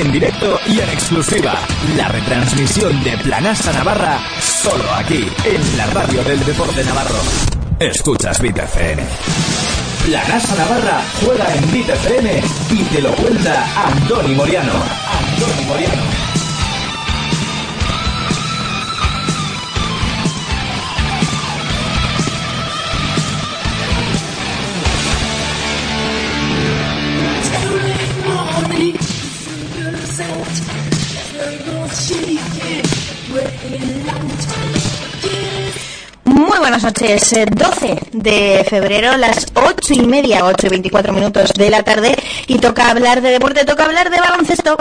en directo y en exclusiva. La retransmisión de Planasa Navarra, solo aquí, en la radio del deporte navarro. Escuchas Vita FM. Planasa Navarra juega en Vita FM y te lo cuenta Antoni Moriano. Antoni Moriano. Muy buenas noches, 12 eh, de febrero, las 8 y media, 8 y 24 minutos de la tarde y toca hablar de deporte, toca hablar de baloncesto.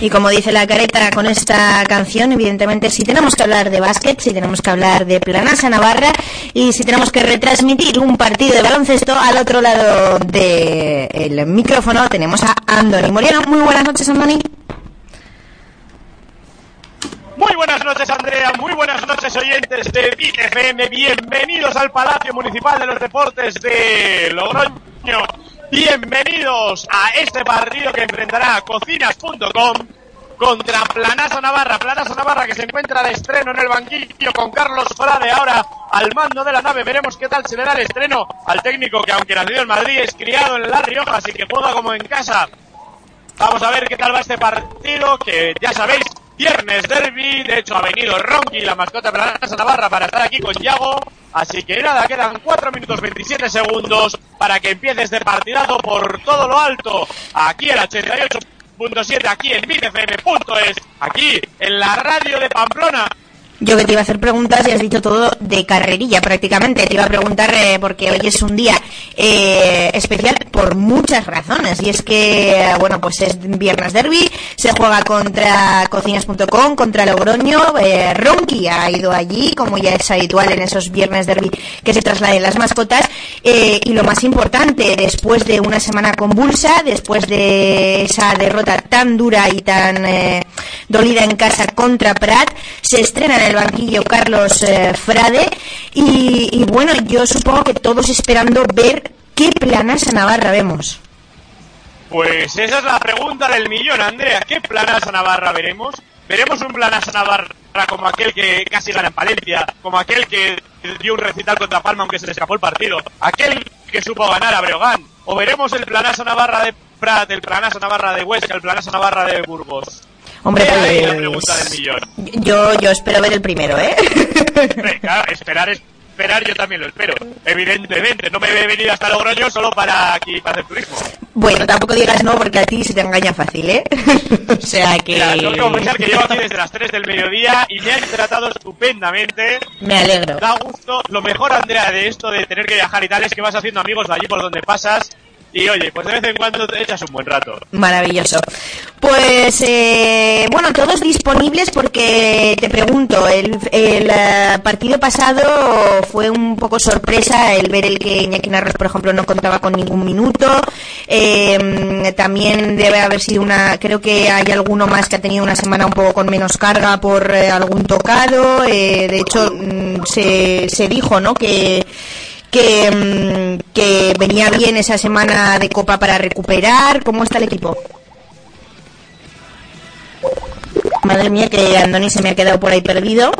Y como dice la careta con esta canción, evidentemente si tenemos que hablar de básquet, si tenemos que hablar de Planasa Navarra y si tenemos que retransmitir un partido de baloncesto, al otro lado del micrófono tenemos a Andoni Moriano. Muy buenas noches, Andoni. Muy buenas noches, Andrea. Muy buenas noches, oyentes de BFM. Bienvenidos al Palacio Municipal de los Deportes de Logroño. Bienvenidos a este partido que enfrentará cocinas.com contra Planasa Navarra. Planasa Navarra que se encuentra de estreno en el banquillo con Carlos Frade ahora al mando de la nave. Veremos qué tal se le da el estreno al técnico que aunque nacido en Madrid es criado en La Rioja, así que juega como en casa. Vamos a ver qué tal va este partido que ya sabéis Viernes Derby, de hecho ha venido Ronky, la mascota de la Navarra, para estar aquí con Yago. Así que nada, quedan 4 minutos 27 segundos para que empiece este partidazo por todo lo alto. Aquí el 88.7, aquí en bitfm.es, aquí en la radio de Pamplona. Yo que te iba a hacer preguntas y has dicho todo de carrerilla prácticamente. Te iba a preguntar eh, porque hoy es un día eh, especial por muchas razones. Y es que, bueno, pues es Viernes Derby, se juega contra cocinas.com, contra Logroño. Eh, Ronky ha ido allí, como ya es habitual en esos Viernes Derby que se trasladen las mascotas. Eh, y lo más importante, después de una semana convulsa, después de esa derrota tan dura y tan dolida en casa contra Prat, se estrena en el banquillo Carlos eh, Frade. Y, bueno, yo supongo que todos esperando ver qué planas a Navarra vemos. Pues esa es la pregunta del millón, Andrea. ¿Qué planas a Navarra veremos? ¿Veremos un planas a Navarra como aquel que casi gana en Palencia? ¿Como aquel que dio un recital contra Palma aunque se le escapó el partido? ¿Aquel que supo ganar a Breogán? ¿O veremos el planazo Navarra de Prat, el planazo Navarra de Huesca, el planazo Navarra de Burgos? Hombre, pues, Yo, yo espero ver el primero, ¿eh? esperar esperar, yo también lo espero. Evidentemente, no me he venido hasta Logroño solo para aquí, para hacer turismo. Bueno, tampoco digas no, porque a ti se te engaña fácil, ¿eh? o sea que... Mira, tengo que confesar que llevo aquí desde las 3 del mediodía y me han tratado estupendamente. Me alegro. Da gusto. Lo mejor, Andrea, de esto de tener que viajar y tal es que vas haciendo amigos de allí por donde pasas y oye, pues de vez en cuando echas un buen rato. Maravilloso. Pues eh, bueno, todos disponibles porque te pregunto, el, el eh, partido pasado fue un poco sorpresa el ver el que Iñaki Narros, por ejemplo, no contaba con ningún minuto. Eh, también debe haber sido una, creo que hay alguno más que ha tenido una semana un poco con menos carga por algún tocado. de hecho, mm, se, se dijo, ¿no? Que que, mm, que venía bien esa semana de Copa para recuperar. ¿Cómo está el equipo? Madre mía, que Andoni se me ha quedado por ahí perdido.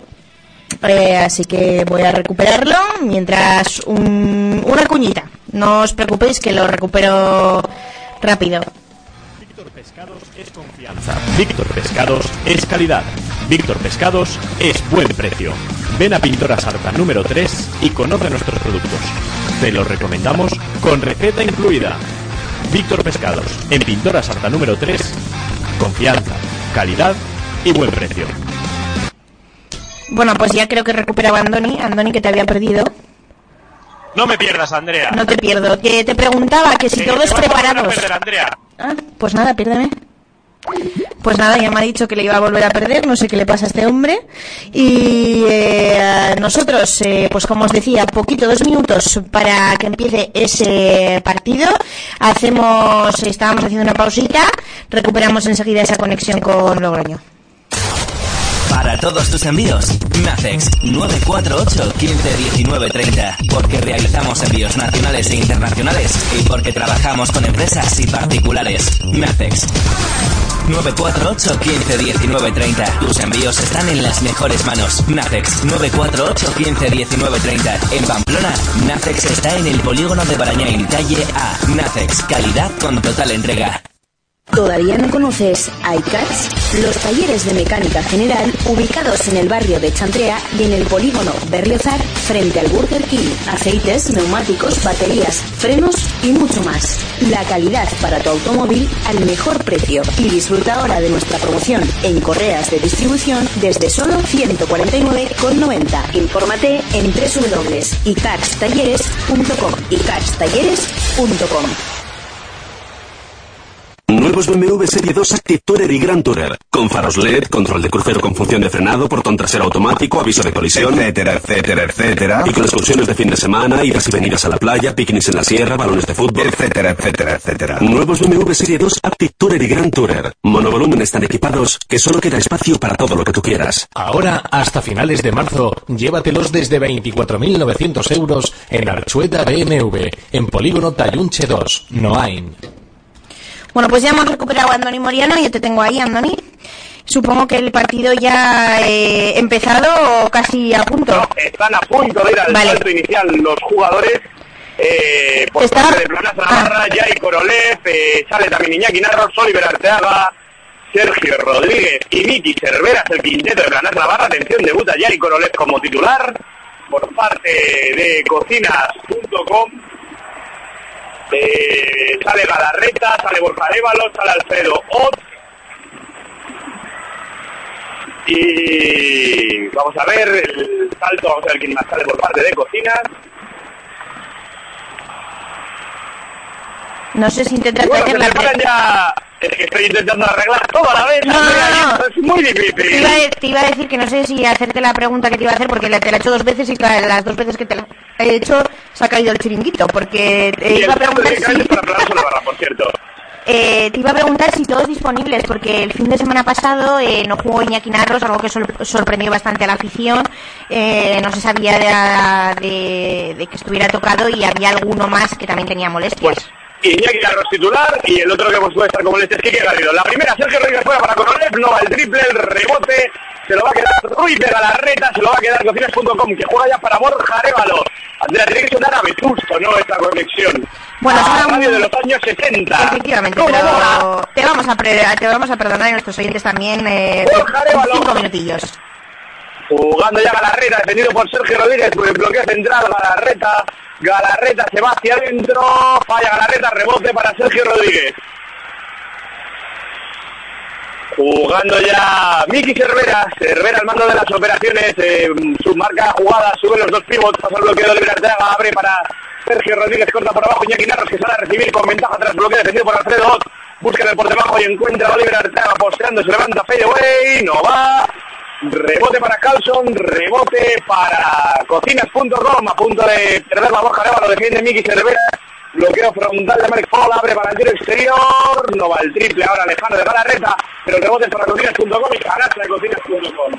Eh, así que voy a recuperarlo mientras una cuñita. No os preocupéis que lo recupero rápido. Pescados es confianza. Víctor Pescados es calidad. Víctor Pescados es buen precio. Ven a Pintora Sarta número 3 y conoce nuestros productos. Te los recomendamos con receta incluida. Víctor Pescados, en Pintora Sarta número 3, confianza, calidad y buen precio. Bueno, pues ya creo que recuperaba Andoni, Andoni que te había perdido. No me pierdas, Andrea. No te pierdo. Que te preguntaba que si todos preparados. Ah, pues nada, piérdeme. Pues nada, ya me ha dicho que le iba a volver a perder, no sé qué le pasa a este hombre. Y eh, nosotros, eh, pues como os decía, poquito, dos minutos para que empiece ese partido. Hacemos, estábamos haciendo una pausita, recuperamos enseguida esa conexión con Logroño. Para todos tus envíos, Nacex 948 15 19 30. Porque realizamos envíos nacionales e internacionales y porque trabajamos con empresas y particulares. Nacex 948 15 19 30. Tus envíos están en las mejores manos. Nacex 948 15 19 30. En Pamplona, Nacex está en el polígono de Barañain, calle A. Nacex, calidad con total entrega. ¿Todavía no conoces iCars? Los talleres de mecánica general ubicados en el barrio de Chantrea y en el polígono Berriozar frente al Burger King. Aceites, neumáticos, baterías, frenos y mucho más. La calidad para tu automóvil al mejor precio. Y disfruta ahora de nuestra promoción en correas de distribución desde solo 149,90. Infórmate en www.icarstalleres.com. icarstalleres.com. Nuevos BMW Serie 2 Active Tourer y Grand Tourer. Con faros LED, control de crucero con función de frenado, portón trasero automático, aviso de colisión, etcétera, etcétera, etcétera. Y con excursiones de fin de semana, idas y venidas a la playa, picnics en la sierra, balones de fútbol, etcétera, etcétera, etcétera. Nuevos BMW Serie 2 Active Tourer y Grand Tourer. Monovolúmenes tan equipados que solo queda espacio para todo lo que tú quieras. Ahora, hasta finales de marzo, llévatelos desde 24.900 euros en Archueta BMW, en Polígono Tayunche 2, Noain. Bueno, pues ya hemos recuperado a Andoni Moriano. Yo te tengo ahí, Andoni. Supongo que el partido ya ha eh, empezado o casi a punto. No, están a punto de ir al Vale. salto inicial los jugadores. Eh, por Está- parte de Planas Navarra, Ah. Jai Korolev, eh, sale también Iñaki Narros, Oliver Arteaga, Sergio Rodríguez y Miki Cerveras, el quinteto de Planas Navarra. Atención, debuta Jai Korolev como titular por parte de cocinas.com. Eh, sale Galarreta, sale Borja Arévalo, sale Alfredo Ott. Y vamos a ver el salto, vamos a ver quién más sale por parte de Cocinas. No sé si intentas bueno, se hacer la... ya... Es que estoy intentando arreglar todo a la vez. No, no, no. Es muy Te iba, difícil. a, te iba a decir que no sé si hacerte la pregunta que te iba a hacer porque te la he hecho dos veces y la- las dos veces que te la he hecho se ha caído el chiringuito porque te Y iba a preguntar de si... por cierto. Eh, te iba a preguntar si todos disponibles, porque el fin de semana pasado eh, no jugó Iñaki Narros, algo que sor- sorprendió bastante a la afición. Eh, no se sabía de, de- de que estuviera tocado y había alguno más que también tenía molestias. Pues Iñaki Carros titular y el otro que puede estar como este es Quique Garrido. La primera, Sergio Rodríguez fuera para Korolev, no va el triple, el rebote, se lo va a quedar Ruiz de Galarreta, se lo va a quedar Cocinas.com, que juega ya para Borja Arévalo. Andrea, tiene que sonar a Vetusto, ¿no? Esta conexión. Bueno, a un- de los años 60. Efectivamente, ¿Cómo pero te vamos a, pre- te vamos a perdonar y nuestros oyentes también eh, cinco minutillos. Jugando ya Galarreta, defendido por Sergio Rodríguez, por el bloqueo central, Galarreta, Galarreta se va hacia adentro, falla Galarreta, rebote para Sergio Rodríguez. Jugando ya Miki Cervera, Cervera al mando de las operaciones, eh, su marca jugada, sube los dos pivots, pasa el bloqueo de Arteaga, abre para Sergio Rodríguez, corta por abajo, Iñaki Narros que sale a recibir con ventaja tras bloqueo defendido por Alfredo Ott, busca el por debajo y encuentra a Oliver Arteaga posteando, se levanta fadeaway, no va, Rebote para Carlson, rebote para cocinas.com, a punto de perder la boca, lo defiende Miki Cervera. Bloqueo frontal de Mark Fall, abre para el tiro exterior, no va el triple ahora lejano de Galarreta, pero el rebote para cocinas.com y canasta de cocinas.com.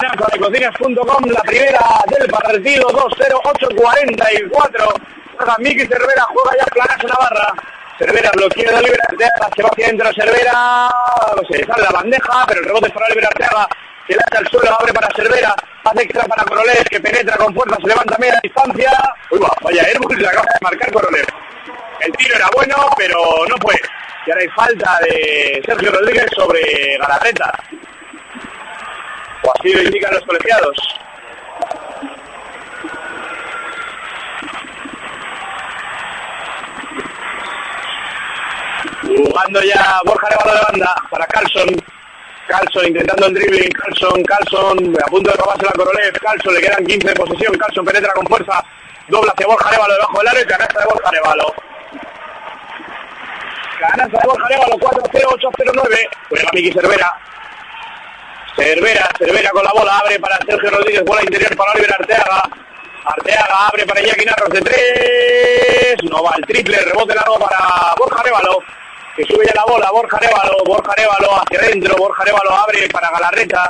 Canasta de cocinas.com, la primera del partido, 2-0, 8-44. Juega Miki Cervera, juega ya Planas Navarra. Cervera bloqueo de Oliver se va hacia adentro Cervera, no sé, sale la bandeja, pero el rebote es para Oliver Arteaga, que lanza al suelo, abre para Cervera, hace extra para Corolev, que penetra con fuerza, se levanta media distancia, uy va, vaya Airbus, le acaba de marcar Corolev. El tiro era bueno, pero no fue. Y ahora hay falta de Sergio Rodríguez sobre Galarreta. O así lo indican los colegiados. Jugando ya Borja Arevalo de banda para Carlson. Carlson intentando el dribbling. Carlson, Carlson a punto de robarse la Corolev. Carlson le quedan 15 de posesión. Carlson penetra con fuerza. Dobla hacia Borja Arevalo debajo del aro y canasta de Borja Arevalo. Canasta de Borja Arevalo 4-0-8-0-9. Juega Miki Cervera. Cervera, Cervera con la bola, abre para Sergio Rodríguez, bola interior para Oliver Arteaga. Arteaga abre para Iñaki Narros de tres. No va el triple, rebote largo para Borja Arevalo. Que sube ya la bola, Borja Arevalo, Borja Arevalo hacia adentro, Borja Arevalo abre para Galarreta,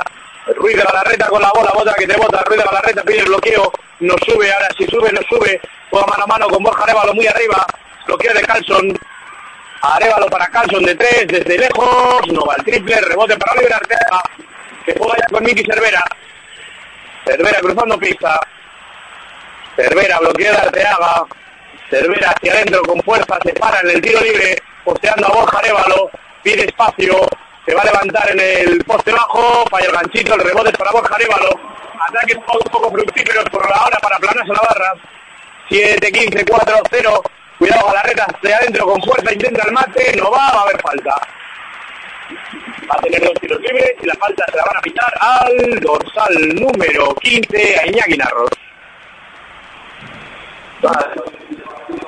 Ruiz de Galarreta con la bola, bota que te bota, Ruiz de Galarreta pide el bloqueo, no sube, ahora si sube, no sube, juega mano a mano con Borja Arevalo muy arriba, bloqueo de Carlson, Arevalo para Carlson de tres, desde lejos, no va el triple, rebote para Oliver Arteaga, que juega ya con Miki Cervera, Cervera cruzando pista, Cervera bloquea de Arteaga, Cervera hacia adentro con fuerza, se para en el tiro libre, posteando a Borja Arevalo, pide espacio, se va a levantar en el poste bajo, falla el ganchito, el rebote para Borja Arevalo, ataques un poco fructíferos por ahora para Planas Navarra, 7, 15, 4, 0, cuidado a la reta hacia adentro con fuerza, intenta el mate, no va, va a haber falta. Va a tener dos tiros libres y la falta se la van a pitar al dorsal número 15 a Iñaki Narros.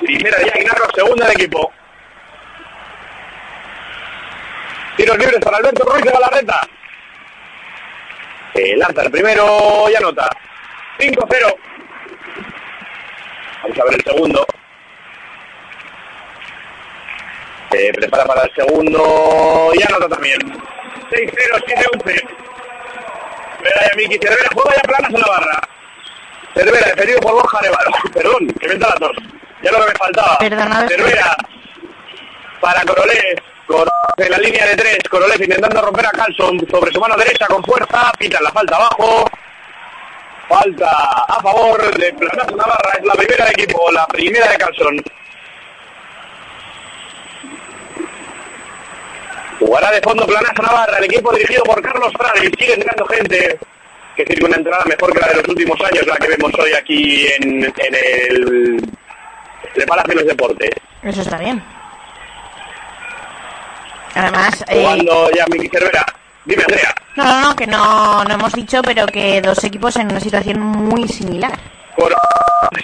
Primera de Iñaki Narros, segunda de equipo. Tiros libres para Alberto Ruiz de Galarreta. Eh, lanza el primero y anota. 5-0. Vamos a ver el segundo. Se prepara para el segundo y anota también. 6-0, 7-11. Cervera ya Miki Cervera, juega ya planas en la barra. Cervera, defendido por Borja Arevalo. Perdón, que me entra la tos. Ya lo que me faltaba. Perdona. Cervera para Corolés. En la línea de tres. Corolés intentando romper a Carlson sobre su mano derecha con fuerza. Pitan la falta abajo. Falta a favor de Planazo Navarra. Es la primera de equipo, la primera de Carlson. Jugará de fondo Planazo Navarra, el equipo dirigido por Carlos Frades. Sigue entrando gente que sirve una entrada mejor que la de los últimos años, la que vemos hoy aquí en, en el, el Palacio de los Deportes. Eso está bien. Además, eh, Jugando ya Miki Cervera. Dime, Andrea. no, no, no, que no, no hemos dicho, pero que dos equipos en una situación muy similar. Por,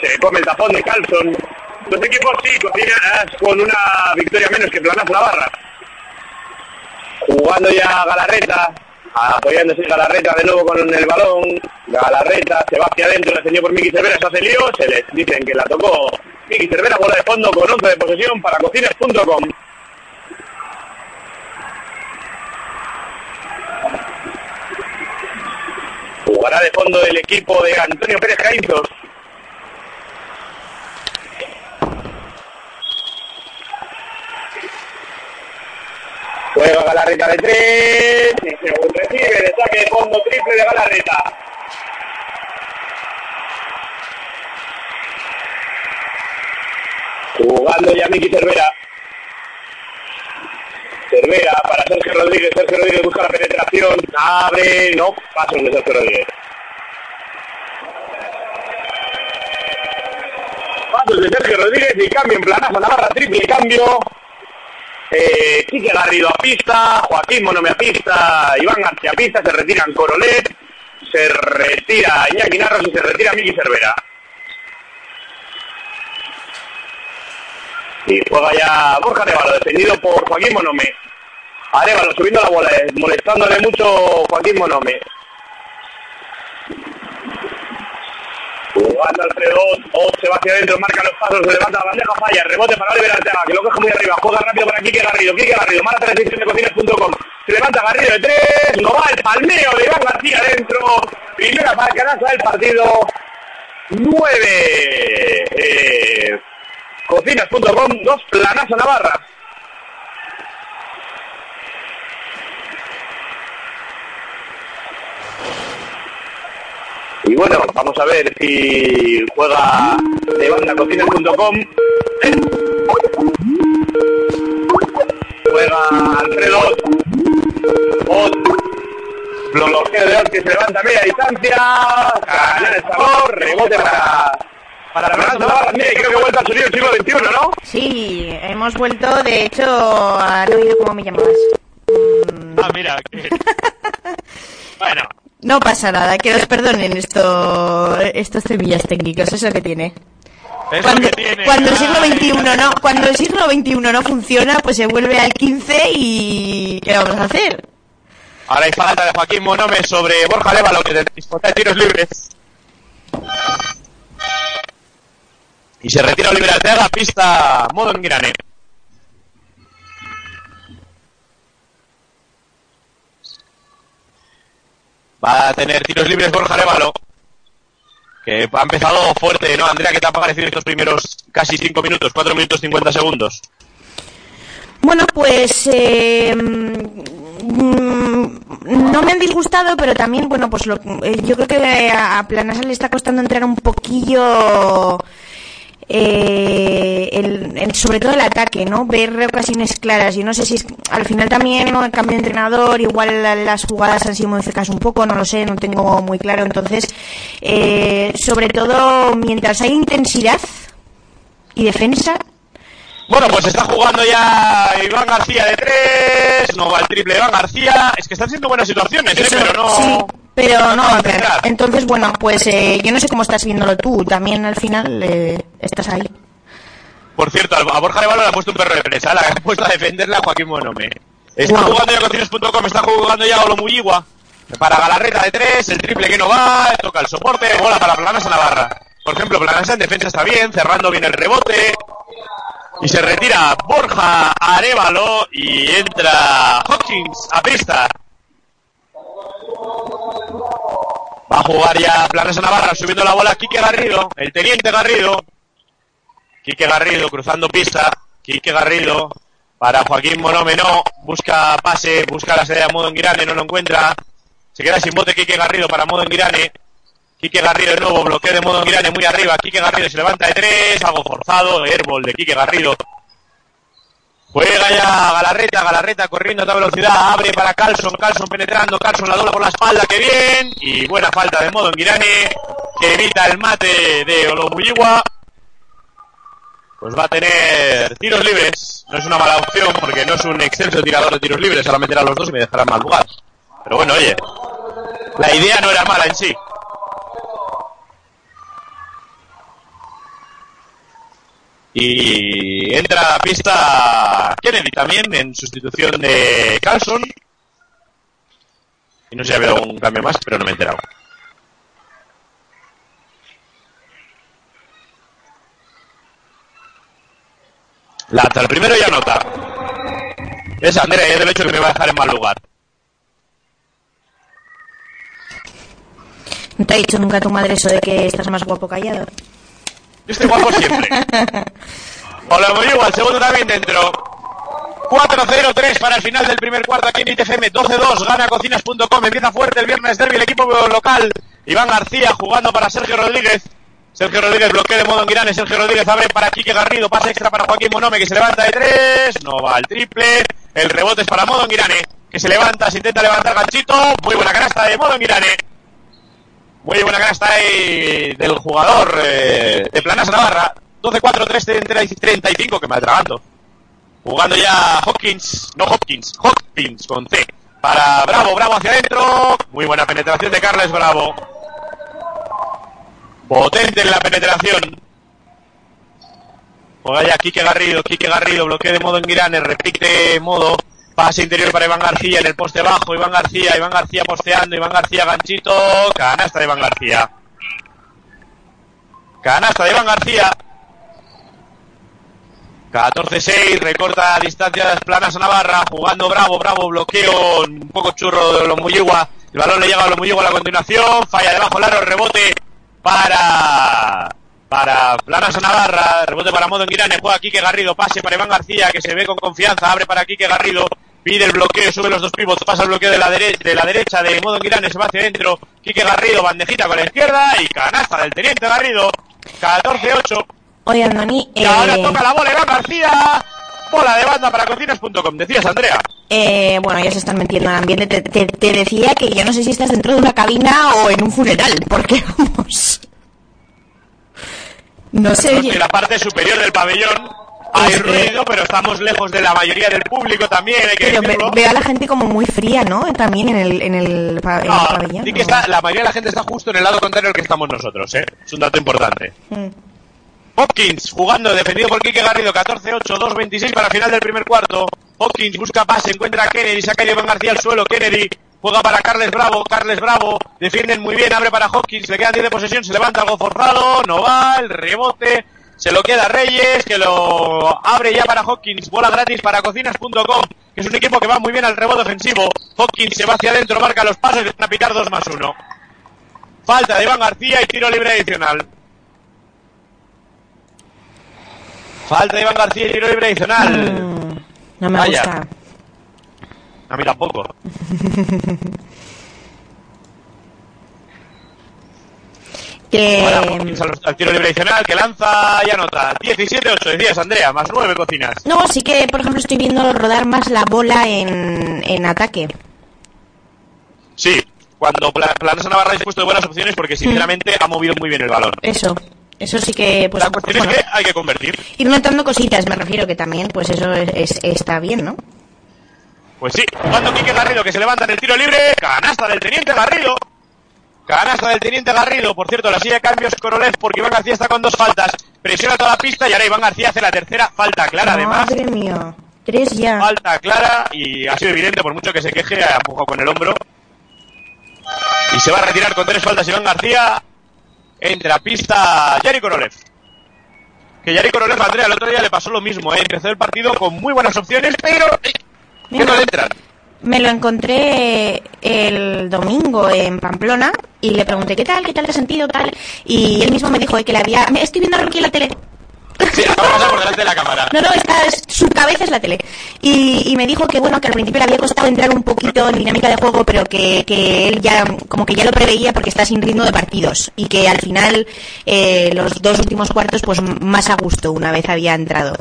se come el tapón de Carlson. Los equipos sí, cocinas con una victoria menos que Planazo Navarra. Jugando ya Galarreta, apoyándose Galarreta de nuevo con el balón. Galarreta se va hacia adentro, defendido por Miki Cervera, se hace lío, se les dicen que la tocó Miki Cervera, bola de fondo con 11 de posesión para cocinas.com. Jugará de fondo el equipo de Antonio Pérez Caínzos. Juega Galarreta de tres. Y recibe de saque de fondo triple de Galarreta. Jugando ya Miki Cervera. Cervera para Sergio Rodríguez. Sergio Rodríguez busca la penetración. Abre. No. Paso de Sergio Rodríguez. Pasos de Sergio Rodríguez y cambio en planazo Navarra. Triple cambio. Eh, Garrido a pista, Joaquín Monome a pista, Iván García a pista, se retiran Corolet, se retira Iñaki Narros y se retira Miki Cervera. Y juega ya Borja Arevalo, defendido por Joaquín Monome. Arevalo subiendo la bola, eh, molestándole mucho Joaquín Monome. Jugando Alfredo, Oz se va hacia adentro, marca los pasos, se levanta la bandeja, falla, rebote para Oliver Arteaga, que lo coge muy arriba, juega rápido para Quique Garrido, Quique Garrido, mala transición de cocinas.com, se levanta Garrido de tres, no va el palmeo de Iván García adentro, primera para del partido, nueve, eh, cocinas.com, dos planazo Navarra. Y bueno, vamos a ver si juega de banda cocinas.com. Juega Alfredo. Ot. Bloqueo de Ot que se levanta a media distancia. Gana el sabor. Rebote para. Para Fernando Navarra. Mira, creo que vuelta a subir el siglo XXI, ¿no? Sí, hemos vuelto, de hecho, he oído cómo me llamabas. Ah, mira. que- bueno, No pasa nada, que os perdonen esto, estos semillas técnicos, eso que tiene. eso Cuando, que tiene. cuando el siglo XXI no, cuando el siglo XXI no funciona, pues se vuelve al 15 y ¿qué vamos a hacer? Ahora hay falta de Joaquín Monome sobre Borja Lévalo, que dispone de tiros libres. Y se retira Oliver Arteaga, pista modo engrane. Va a tener tiros libres Borja Arevalo. Que ha empezado fuerte, ¿no? Andrea, ¿qué te ha parecido estos primeros casi 5 minutos? 4 minutos 50 segundos. Bueno, pues eh, mm, no me han disgustado, pero también, bueno, pues lo, eh, yo creo que a Planasa le está costando entrar un poquillo eh, el, sobre todo el ataque, ¿no? Ver ocasiones claras. Yo no sé si es, al final también ¿no? el cambio de entrenador, igual la- las jugadas han sido modificadas un poco, no lo sé, no tengo muy claro. Entonces, eh, sobre todo mientras hay intensidad y defensa, Bueno, pues está jugando ya Iván García de 3. No va el triple Iván García. Es que están siendo buenas situaciones, ¿eh? Eso, Pero no. sí, pero no, entrar. entonces bueno, pues eh, yo no sé cómo estás viéndolo tú, también al final eh, estás ahí. Por cierto, a Borja Arevalo le ha puesto un perro de presa. La ha puesto a defenderla a Joaquín Monome. Está Wow. jugando ya cocinos.com, está jugando ya Olomuyigua. Para Galarreta de 3, el triple que no va, toca el soporte, bola para Planasa Navarra. Por ejemplo, Planasa en defensa está bien, cerrando bien el rebote. Y se retira Borja Arevalo y entra Hawkins a pista. Va a jugar ya Planasa Navarra subiendo la bola Quique Garrido, el teniente Garrido. Quique Garrido cruzando pista. Quique Garrido para Joaquín Monome no. Busca pase, busca la salida de Modo Enguirane, no lo encuentra. Se queda sin bote Quique Garrido para Modo Enguirane. Quique Garrido de nuevo, bloqueo de Modo Enguirane muy arriba. Quique Garrido se levanta de tres, algo forzado. Airball de Quique Garrido. Juega ya Galarreta, Galarreta corriendo a toda velocidad, abre para Carlson, Carlson penetrando, Carlson la dobla por la espalda, que bien, y buena falta de modo en que evita el mate de Olomuyigua. Pues va a tener tiros libres, no es una mala opción porque no es un excelso tirador de tiros libres, ahora meterá los dos y me dejará mal lugar. Pero bueno, oye, la idea no era mala en sí. Y entra a la pista Kennedy también en sustitución de Carlson. Y no sé si ha habido algún cambio más, pero no me he enterado. Lanza el primero y anota. Es Andrea, es del hecho que me va a dejar en mal lugar. ¿No te ha dicho nunca tu madre eso de que estás más guapo callado? Yo estoy guapo siempre. Hola, muy igual, segundo también dentro. 4-0-3 para el final del primer cuarto aquí en ITFM. 12-2, gana cocinas.com. Empieza fuerte el viernes derby el equipo local. Iván García jugando para Sergio Rodríguez. Sergio Rodríguez bloquea de modo en Girane. Sergio Rodríguez abre para Quique Garrido. Pase extra para Joaquín Monome que se levanta de 3. No va al triple. El rebote es para modo en Girane. Que se levanta, se intenta levantar ganchito. Muy buena canasta de modo en Girane. Muy buena canasta ahí del jugador eh, de Planas Navarra. 12-4-3 35 que me atraganto. Jugando ya Hopkins, no Hopkins, Hopkins con C. Para Bravo, Bravo hacia adentro. Muy buena penetración de Carles Bravo. Potente en la penetración. Juega ya Quique Garrido, Quique Garrido, bloqueo de modo en Girane, repite modo. Pase interior para Iván García en el poste bajo. Iván García, Iván García posteando. Iván García ganchito. Canasta de Iván García. Canasta de Iván García. 14-6, recorta distancias planas a Navarra, jugando Bravo, Bravo, bloqueo un poco churro de los Muyigua. El balón le llega a los Muyigua a la continuación, falla debajo largo, rebote para para Planas a Navarra, rebote para Modo en Girane, juega Quique Garrido, pase para Iván García, que se ve con confianza, abre para Quique Garrido, pide el bloqueo, sube los dos pivots, pasa el bloqueo de la, dere- de la derecha de Modo en Girane, se va hacia adentro, Quique Garrido, bandejita con la izquierda y canasta del Teniente Garrido, 14-8. Oye, Andoni, Y ahora eh, toca la bola Iván García. Bola de banda para cocinas.com. Decías, Andrea. eh, bueno, ya se están metiendo en el ambiente. Te, te- te decía que yo no sé si estás dentro de una cabina o en un funeral, porque vamos. No sé. En la parte superior del pabellón hay Es que- ruido, pero estamos lejos de la mayoría del público también. Hay que Pero veo a la gente como muy fría, ¿no? También en el, en el, pa- el No, pabellón. sí que está, la mayoría de la gente está justo en el lado contrario al que estamos nosotros, ¿eh? Es un dato importante. Mm. Hopkins jugando, defendido por Quique Garrido, 14-8, 2-26 para final del primer cuarto. Hopkins busca pase, encuentra a Kennedy, saca a Iván García al suelo. Kennedy juega para Carles Bravo, Carles Bravo, defienden muy bien, abre para Hopkins, le quedan 10 de posesión, se levanta algo forzado, no va, el rebote, se lo queda Reyes, que lo abre ya para Hopkins, bola gratis para cocinas.com, que es un equipo que va muy bien al rebote ofensivo. Hawkins se va hacia adentro, marca los pasos y van a pitar 2 más 1. Falta de Iván García y tiro libre adicional. Falta de Iván García y tiro libre adicional. Mm, no me Vaya. gusta. A mí tampoco. Que, Ahora al, tiro libre adicional que lanza y anota. 17-8, decías Andrea, más 9 cocinas. no, sí que, por ejemplo, estoy viendo rodar más la bola en, en ataque. Sí, cuando Pla- Planasa Navarra ha dispuesto de buenas opciones porque sinceramente ha movido muy bien el balón. Eso. Eso sí que, pues, La cuestión bueno, es que hay que convertir. ir notando cositas, me refiero que también, pues eso es, es- está bien, ¿no? Pues sí, jugando Quique Garrido que se levanta en el tiro libre. Canasta del Teniente Garrido. Canasta del Teniente Garrido. Por cierto, la silla de cambios Korolev porque Iván García está con dos faltas. Presiona toda la pista y ahora Iván García hace la tercera falta clara además. Madre mía. Tres ya. Falta clara y ha sido evidente por mucho que se queje, ha empujado con el hombro. Y se va a retirar con tres faltas Iván García. Entra a pista Yari Korolev. Que Yari Korolev, Andrea, el otro día le pasó lo mismo, ¿eh? empezó el partido con muy buenas opciones, pero eh, que no le entran. Me lo encontré el domingo en Pamplona y le pregunté qué tal, qué tal te has sentido, tal. Y él mismo me dijo eh, que le había. me- Estoy viendo a Rocky en la tele. Sí, pasar por delante de la cámara. No, no, está, es- su cabeza es la tele. Y, y me dijo que bueno, que al principio le había costado entrar un poquito en dinámica de juego, pero que, que él ya, como que ya lo preveía porque está sin ritmo de partidos. Y que al final, eh, los dos últimos cuartos, pues más a gusto una vez había entrado.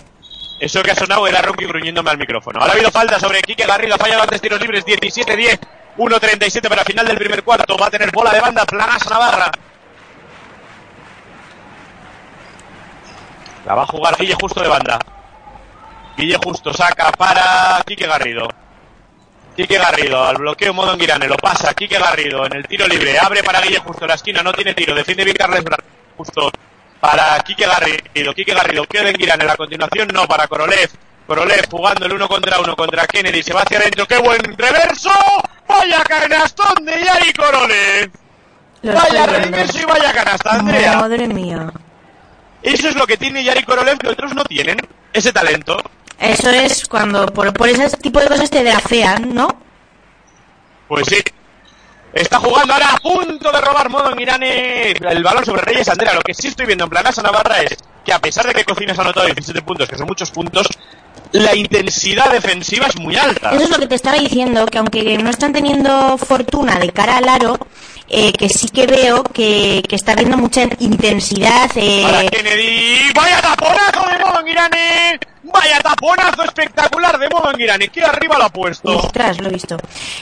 Eso que ha sonado era Rocky gruñéndome al micrófono. Ahora ha habido falta sobre Quique Garrido, ha fallado antes tiros libres, 17-10, 1-37 para final del primer cuarto. Va a tener bola de banda, Planas Navarra. La va a jugar Guille Justo de banda. Guille Justo saca para Quique Garrido. Quique Garrido al bloqueo modo Anguirane, lo pasa Quique Garrido en el tiro libre, abre para Guille Justo la esquina, no tiene tiro, defiende Bra- Justo para Quique Garrido, Quique Garrido queda en Guirane, la continuación no para Korolev, Korolev jugando el uno contra uno contra Kennedy, se va hacia adentro, qué buen reverso, vaya canastón de Yari Korolev, Lo vaya reverso y vaya canasta, Andrea, Madre mía. eso es lo que tiene Yari Korolev que otros no tienen, ese talento. Eso es cuando por, por ese tipo de cosas te drafean, ¿no? Pues sí. Está jugando ahora a punto de robar modo en Irane el balón sobre Reyes Andrea. Lo que sí estoy viendo en Planasa Navarra es que a pesar de que Cocinas ha anotado 17 puntos, que son muchos puntos, la intensidad defensiva es muy alta. Eso es lo que te estaba diciendo, que aunque no están teniendo fortuna de cara al aro, eh, que sí que veo que, que está habiendo mucha intensidad. Para Eh, Kennedy, vaya taponazo de modo en Irane, vaya taponazo espectacular de modo en Irane, que arriba lo ha puesto. ostras, lo he visto.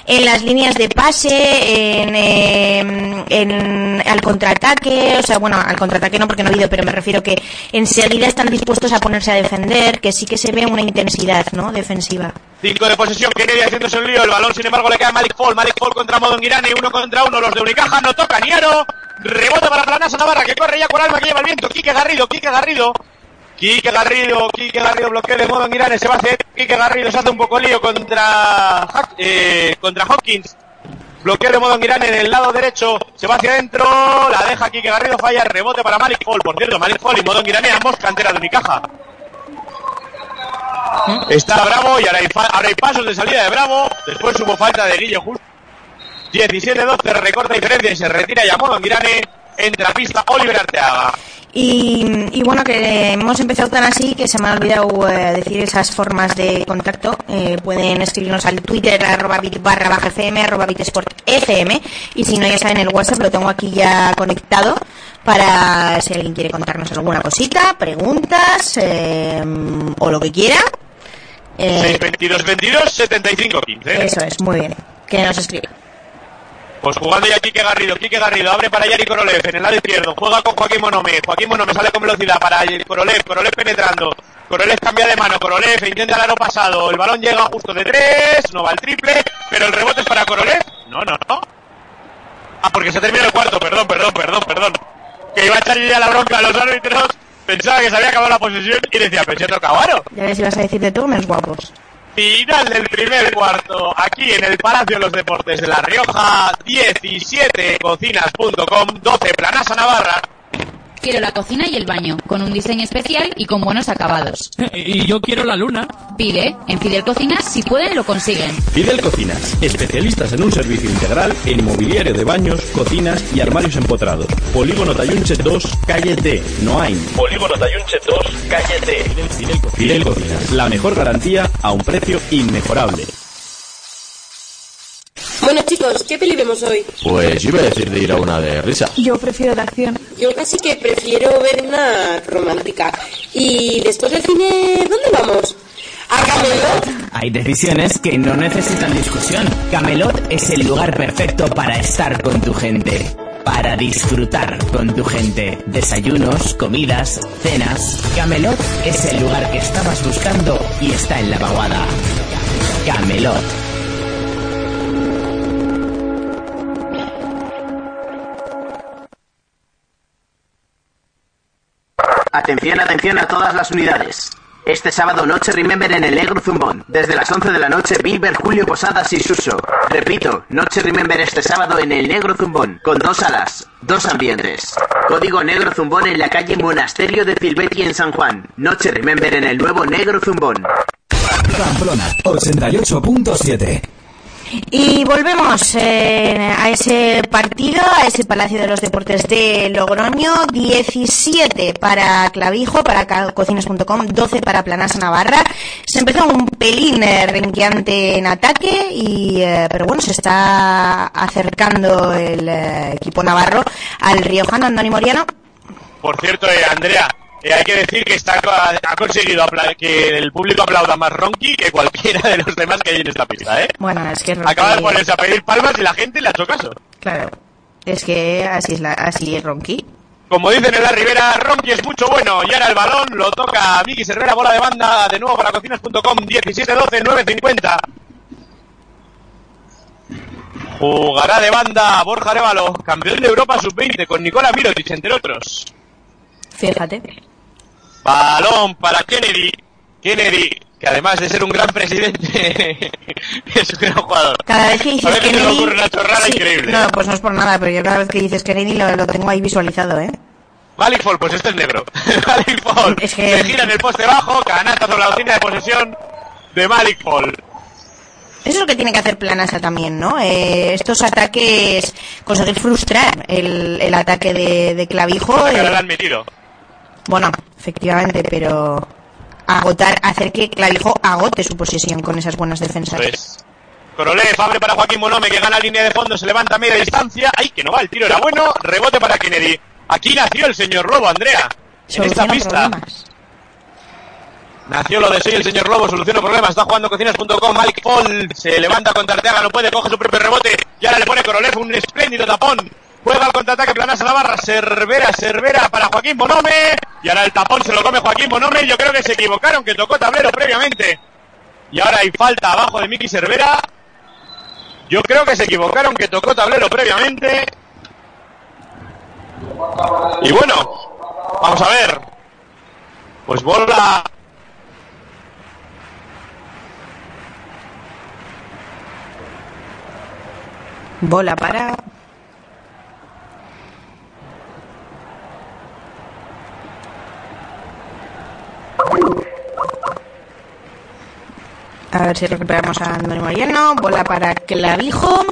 En las líneas de pase, en, eh, en- al contraataque, o sea, bueno, al contraataque no porque no he ido, pero me refiero que enseguida están dispuestos a ponerse a defender, que sí que se ve una intensidad, ¿no? Defensiva. 5 de posesión, Kennedy haciéndose un lío, el balón sin embargo le cae a Malik Fall, Malik Fall contra Modo Girane, uno contra uno, los de Unicaja no tocan ni aro, rebote para Planasa Navarra que corre ya con alma que lleva el viento, Quique Garrido, Quique Garrido, Quique Garrido, Quique Garrido bloqueo de Modo Girane, se va a hacer, Quique Garrido se hace un poco lío contra, eh, contra Hawkins, bloqueo de Modo Girane en el lado derecho, se va hacia adentro, la deja Quique Garrido, falla, rebote para Malik Fall, por cierto, Malik Fall y Modo Girane ambos cantera de Unicaja. Está Bravo y ahora hay, ahora hay pasos de salida de Bravo. Después hubo falta de Guillo Justo. 17-12, recorta diferencia y se retira Yamodo Girane. Entra a pista Oliver Arteaga. Y, y bueno, que hemos empezado tan así que se me ha olvidado eh, decir esas formas de contacto. Eh, pueden escribirnos al Twitter arroba bit barra baja fm arroba bitsport fm y si no ya saben el WhatsApp lo tengo aquí ya conectado para si alguien quiere contarnos alguna cosita, preguntas eh, o lo que quiera. Eh, 6-22-22, 75-15. eso es, muy bien. Que nos escribe. Pues jugando ya Quique Garrido. Quique Garrido abre para Yari Korolev en el lado izquierdo. Juega con Joaquín Monome. Joaquín Monome sale con velocidad para Korolev. Korolev penetrando. Korolev cambia de mano. Korolev intenta el aro pasado. El balón llega justo de tres. No va al triple. Pero el rebote es para Korolev. No, no, no. Ah, porque se termina el cuarto. Perdón, perdón, perdón, perdón. Que iba a echar ya la bronca a los árbitros. Pensaba que se había acabado la posesión y decía, pero se ha tocado. Ya ves si vas a decir de todo menos guapos. Final del primer cuarto, aquí en el Palacio de los Deportes de La Rioja, 17cocinas.com, 12 Planasa Navarra. Quiero la cocina y el baño, con un diseño especial y con buenos acabados. Y yo quiero la luna. Pide, en Fidel Cocinas, si pueden, lo consiguen. Fidel Cocinas, especialistas en un servicio integral en inmobiliario de baños, cocinas y armarios empotrados. Polígono Tayunche 2, calle D, Noain. Polígono Tayunche 2, calle D. Fidel, Fidel Cocinas, la mejor garantía a un precio inmejorable. Bueno chicos, ¿qué peli vemos hoy? Pues yo iba a decir de ir a una de risa. Yo prefiero de acción. Yo casi que prefiero ver una romántica. Y después del cine, ¿dónde vamos? ¿A Camelot? Hay decisiones que no necesitan discusión. Camelot es el lugar perfecto para estar con tu gente. Para disfrutar con tu gente. Desayunos, comidas, cenas. Camelot es el lugar que estabas buscando y está en la vaguada. Camelot. Atención, atención a todas las unidades. Este sábado noche Remember en el Negro Zumbón. Desde las 11 de la noche Bilber, Julio Posadas y Suso. Repito, noche Remember este sábado en el Negro Zumbón. Con dos salas, dos ambientes. Código Negro Zumbón en la calle Monasterio de Filbetti en San Juan. Noche Remember en el nuevo Negro Zumbón. Pamplona 88.7 y volvemos eh, a ese partido, a ese Palacio de los Deportes de Logroño. 17 para Clavijo, para cocinas.com, 12 para Planasa Navarra. Se empezó un pelín eh, renqueante en ataque, y, eh, pero bueno, se está acercando el equipo navarro al riojano Andoni Moriano. Por cierto, Andrea, eh, hay que decir que está ha conseguido apla- que el público aplauda más Ronky que cualquiera de los demás que hay en esta pista, ¿eh? Bueno, es que Acaba de ponerse a pedir palmas y la gente le ha hecho caso. Claro, es que así es, la, así es Ronqui. Como dicen en la Ribera, Ronky es mucho bueno. Y ahora el balón lo toca Miki Herrera, bola de banda, de nuevo para cocinas.com, 17-12, 9-50. Jugará de banda Borja Arevalo, campeón de Europa sub-20, con Nicola Mirotic, entre otros. Fíjate. Balón para Kennedy. Kennedy, que además de ser un gran presidente, es un gran jugador. Cada vez que dices A ver Kennedy... ocurre una chorrada sí, increíble. No, pues no es por nada, pero yo cada vez que dices Kennedy lo, lo tengo ahí visualizado, ¿eh? Malik Fall, pues este es negro. Malik Fall. Es que- Se gira en el poste bajo, canasta sobre la bocina de posesión de Malik Fall. Eso es lo que tiene que hacer Planasa también, ¿no? Eh, estos ataques, conseguir frustrar el, el ataque de, de Clavijo. Ahora eh, han metido. Bueno, efectivamente, pero agotar, hacer que Clavijo agote su posesión con esas buenas defensas. Pues. Korolev abre para Joaquín Monome que gana línea de fondo, se levanta a media distancia. ¡Ay, que no va! El tiro era bueno. Rebote para Kennedy. Aquí nació el señor Lobo, Andrea. En esta pista. problemas. Nació lo de soy el señor Lobo, soluciona problemas, está jugando cocinas.com, Malik Paul se levanta contra Arteaga, no puede, coge su propio rebote y ahora le pone Korolev un espléndido tapón. Juega al contraataque Planasa Navarra, Cervera, Cervera para Joaquín Bonome y ahora el tapón se lo come Joaquín Bonome yo creo que se equivocaron, que tocó tablero previamente. Y ahora hay falta abajo de Miki Cervera. Yo creo que se equivocaron, que tocó tablero previamente. Y bueno, vamos a ver. Pues bola Bola para. A ver si recuperamos a Antonio Mariano. Bola para Clavijo.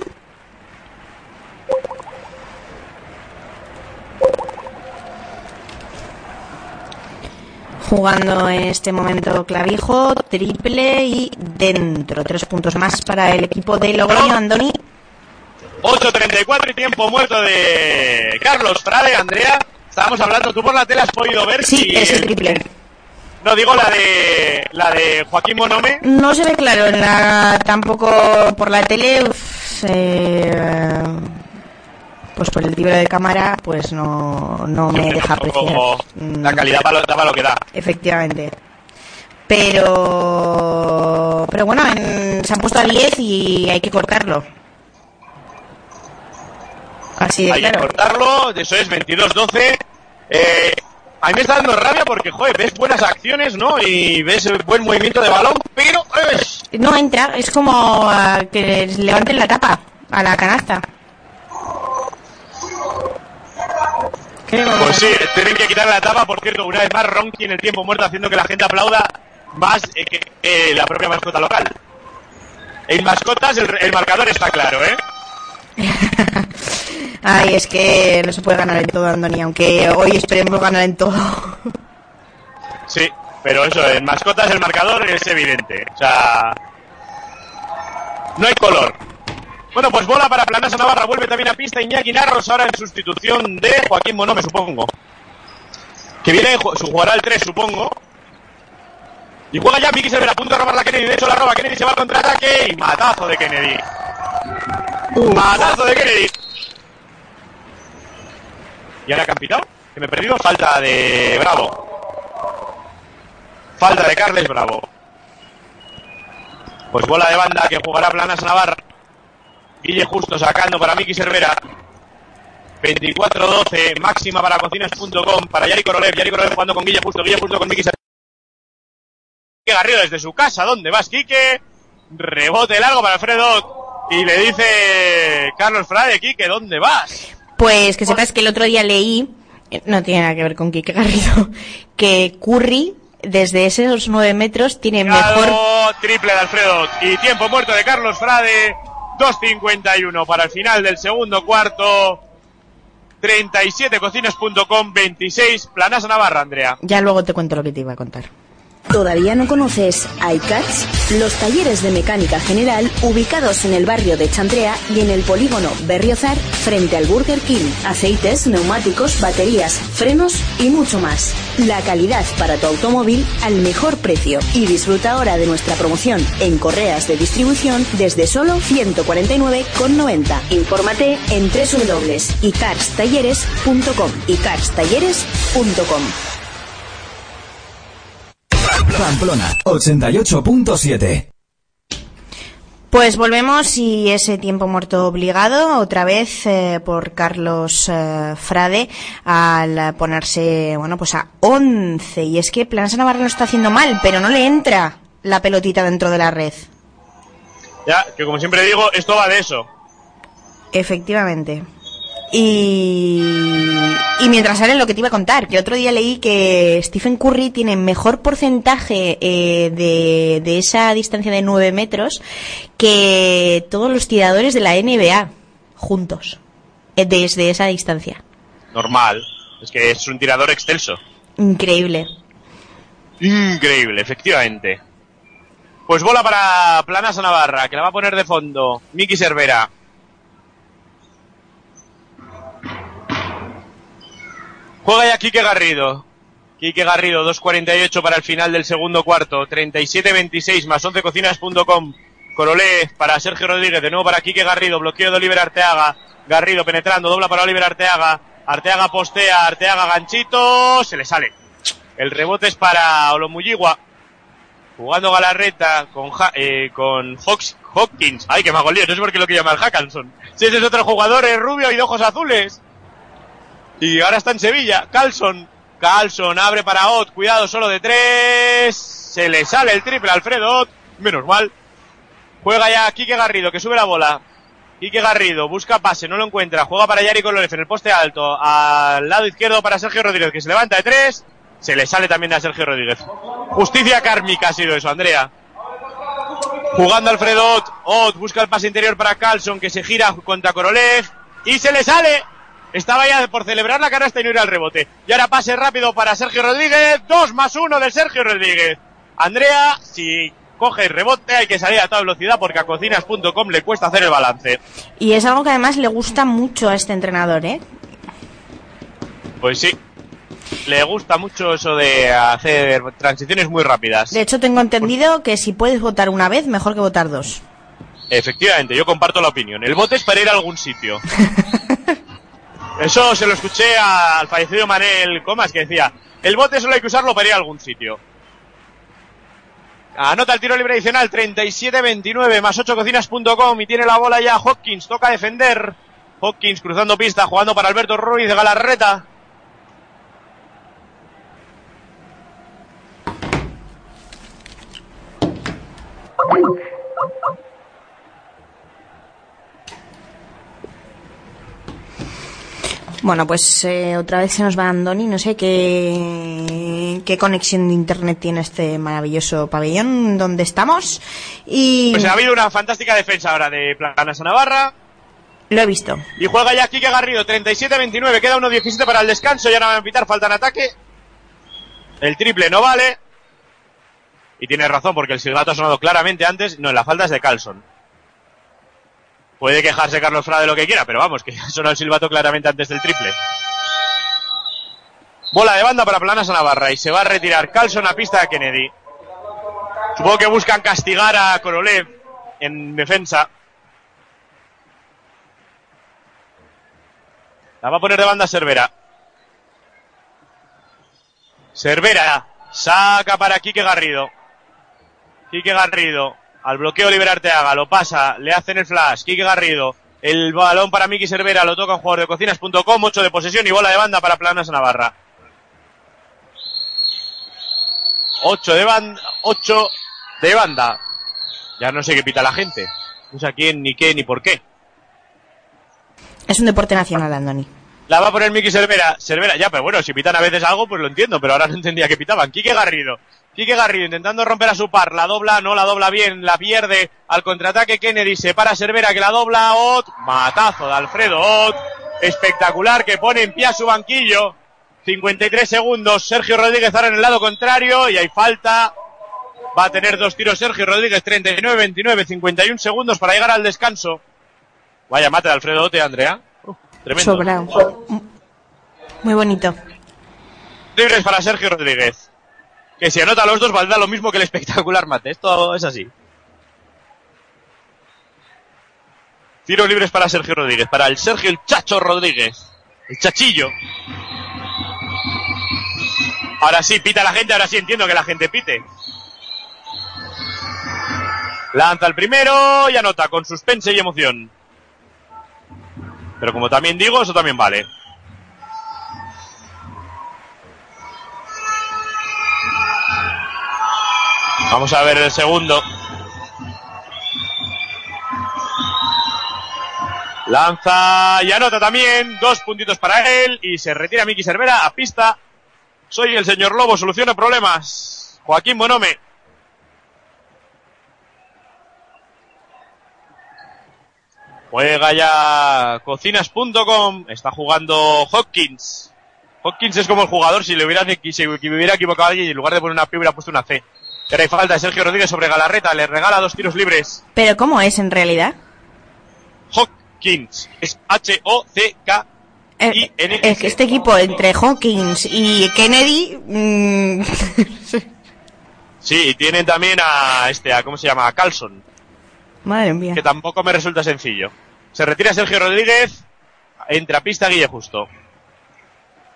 Jugando en este momento Clavijo, triple y dentro. Tres puntos más para el equipo de Logroño, Andoni. 8.34 y tiempo muerto de Carlos Frade, Andrea. Estábamos hablando, tú por la tele has podido ver Sí, si... es el triple. No, digo la de la de Joaquín Monome. No se ve claro en la, tampoco por la tele. uf, eh, pues por el libro de cámara, pues no, no me deja apreciar. La calidad daba lo- que da. Efectivamente. Pero. Pero bueno, en- se han puesto a 10 y hay que cortarlo. Así de Hay que cortarlo, eso es 22-12. Eh, a mí me está dando rabia porque, joder, ves buenas acciones, ¿no? Y ves buen movimiento de balón, pero... ¡eh! No entra, es como ah, que levanten la tapa a la canasta. Pues sí, tienen que quitar la tapa, por cierto, una vez más Ronky en el tiempo muerto haciendo que la gente aplauda más eh, que eh, la propia mascota local. En mascotas el, el marcador está claro, ¿eh? Ay, es que no se puede ganar en todo, Andoni, aunque hoy esperemos ganar en todo. Sí, pero eso, en mascotas el marcador es evidente. O sea, no hay color. Bueno, pues bola para Planasa Navarra, vuelve también a pista Iñaki Narros, ahora en sustitución de Joaquín Monome, supongo. Que viene, su jugará el 3, supongo. Y juega ya Miki Silver a punto de robar la Kennedy, de hecho la roba Kennedy, se va al contraataque y matazo de Kennedy. Matazo de Kennedy. ¿Y ahora que han pitado? Que me he perdido, falta de Bravo. Falta de Carles Bravo. Pues bola de banda que jugará Planas Navarra. Guille Justo sacando para Miki Cervera. 24-12, máxima para cocinas.com, para Yari Korolev. Yari Korolev jugando con Guille Justo, Guille Justo con Miki Cervera. Garrido desde su casa. ¿Dónde vas, Quique? Rebote largo para Alfredo. Y le dice Carlos Frade, Quique, ¿dónde vas? Pues que sepas que el otro día leí, eh, no tiene nada que ver con Kike Garrido, que Curry desde esos nueve metros tiene mejor Mejor triple de Alfredo y tiempo muerto de Carlos Frade. 2.51 para el final del segundo cuarto. 37 cocinas.com 26 Planasa Navarra, Andrea. Ya luego te cuento lo que te iba a contar. ¿Todavía no conoces iCats? Los talleres de mecánica general ubicados en el barrio de Chantrea y en el polígono Berriozar frente al Burger King. Aceites, neumáticos, baterías, frenos y mucho más. La calidad para tu automóvil al mejor precio. Y disfruta ahora de nuestra promoción en correas de distribución desde solo 149,90. Infórmate en www.icarstalleres.com. icarstalleres.com. Pamplona 88.7. Pues volvemos y ese tiempo muerto obligado, otra vez eh, por Carlos eh, Frade, al ponerse, bueno, pues a 11. Y es que Planasa Navarra lo está haciendo mal, pero no le entra la pelotita dentro de la red. Ya, que como siempre digo, esto va de eso. Efectivamente. Y, y mientras sale lo que te iba a contar, que otro día leí que Stephen Curry tiene mejor porcentaje eh, de, de esa distancia de 9 metros que todos los tiradores de la NBA juntos, eh, desde esa distancia. Normal. Es que es un tirador excelso. Increíble. Increíble, efectivamente. Pues bola para Planasa Navarra, que la va a poner de fondo Miki Cervera. Juega ya Quique Garrido. Quique Garrido, 2.48 para el final del segundo cuarto. 37-26 más 11 cocinas.com. Corolé para Sergio Rodríguez, de nuevo para Quique Garrido. Bloqueo de Oliver Arteaga. Garrido penetrando, dobla para Oliver Arteaga. Arteaga postea, Arteaga ganchito. Se le sale. El rebote es para Olomuyigua. Jugando Galarreta con, Ja- eh, con Fox, Hopkins. Ay, que me lío, no sé por qué lo que llama el Hackanson. Si ese es otro jugador, es rubio y de ojos azules. Y ahora está en Sevilla. Carlson. Carlson abre para Ott. Cuidado, solo de tres. Se le sale el triple a Alfredo Ott. Menos mal. Juega ya Quique Garrido, que sube la bola. Quique Garrido busca pase, no lo encuentra. Juega para Yari Colores en el poste alto. Al lado izquierdo para Sergio Rodríguez, que se levanta de tres. Se le sale también a Sergio Rodríguez. Justicia kármica ha sido eso, Andrea. Jugando Alfredo Ott. Ott busca el pase interior para Carlson, que se gira contra Korolev. Y se le sale. Estaba ya por celebrar la canasta y no ir al rebote. Y ahora pase rápido para Sergio Rodríguez. Dos más uno del Sergio Rodríguez. Andrea, si coge el rebote hay que salir a toda velocidad porque a cocinas.com le cuesta hacer el balance. Y es algo que además le gusta mucho a este entrenador, ¿eh? Pues sí. Le gusta mucho eso de hacer transiciones muy rápidas. De hecho, tengo entendido que si puedes votar una vez, mejor que votar dos. Efectivamente, yo comparto la opinión. El bote es para ir a algún sitio. Eso se lo escuché al fallecido Manel Comas que decía, el bote solo hay que usarlo para ir a algún sitio. Anota el tiro libre adicional, 37-29 más 8 cocinas.com y tiene la bola ya Hopkins, toca defender. Hopkins cruzando pista, jugando para Alberto Ruiz de Galarreta. Bueno, pues eh, otra vez se nos va Andoni. No sé qué, qué conexión de internet tiene este maravilloso pabellón donde estamos. Y Pues ha habido una fantástica defensa ahora de Planas a Navarra. lo he visto. Y juega ya Quique Garrido, 37-29. Queda 1-17 para el descanso. Ya no van a pitar, falta en ataque. El triple no vale. Y tiene razón, porque el silbato ha sonado claramente antes. No, la falta es de Carlson. Puede quejarse Carlos Fra de lo que quiera, pero vamos, que sonado el silbato claramente antes del triple. Bola de banda para Planas a Navarra y se va a retirar Carlson a pista de Kennedy. Supongo que buscan castigar a Korolev en defensa. La va a poner de banda Cervera. Cervera saca para Quique Garrido. Quique Garrido al bloqueo Oliver Arteaga, lo pasa, le hacen el flash, Quique Garrido, el balón para Miki Cervera, lo toca un jugador de cocinas.com, 8 de posesión y bola de banda para Planas Navarra. 8 de banda, 8 de banda. Ya no sé qué pita la gente. No sé a quién, ni qué, ni por qué. Es un deporte nacional, Andoni. La va a poner Miki Cervera. Cervera, ya, pero bueno, si pitan a veces algo, pues lo entiendo, pero ahora no entendía que pitaban. Quique Garrido. Quique Garrido intentando romper a su par. La dobla, no la dobla bien, la pierde. Al contraataque Kennedy se para Cervera que la dobla. Ot. Matazo de Alfredo Ot. Espectacular que pone en pie a su banquillo. 53 segundos. Sergio Rodríguez ahora en el lado contrario y hay falta. Va a tener dos tiros Sergio Rodríguez. 39-29. 51 segundos para llegar al descanso. Vaya mate de Alfredo Ot, Andrea. Uh, tremendo. Sobrado. Muy bonito. Libres para Sergio Rodríguez. Que si anota los dos valdrá lo mismo que el espectacular mate. Esto es así. Tiros libres para Sergio Rodríguez. Para el Sergio el Chacho Rodríguez. El Chachillo. Ahora sí, pita la gente. Ahora sí entiendo que la gente pite. Lanza el primero y anota con suspense y emoción. Pero como también digo, eso también vale. Vamos a ver el segundo. Lanza y anota también. Dos puntitos para él. Y se retira Miki Cervera a pista. Soy el señor Lobo, soluciona problemas. Joaquín Bonome. Juega ya cocinas.com. Está jugando Hopkins. Hopkins es como el jugador si le hubiera, hubiera equivocado alguien y en lugar de poner una P hubiera puesto una C. Pero hay falta de Sergio Rodríguez sobre Galarreta. Le regala dos tiros libres. Pero ¿cómo es en realidad? Hopkins. Es H-O-C-K. Eh, Es que este equipo entre Hawkins y Kennedy... mm, Sí, y tienen también a este, a, ¿cómo se llama? A Carlson. Madre mía. Que tampoco me resulta sencillo. Se retira Sergio Rodríguez. Entra a pista Guille Justo.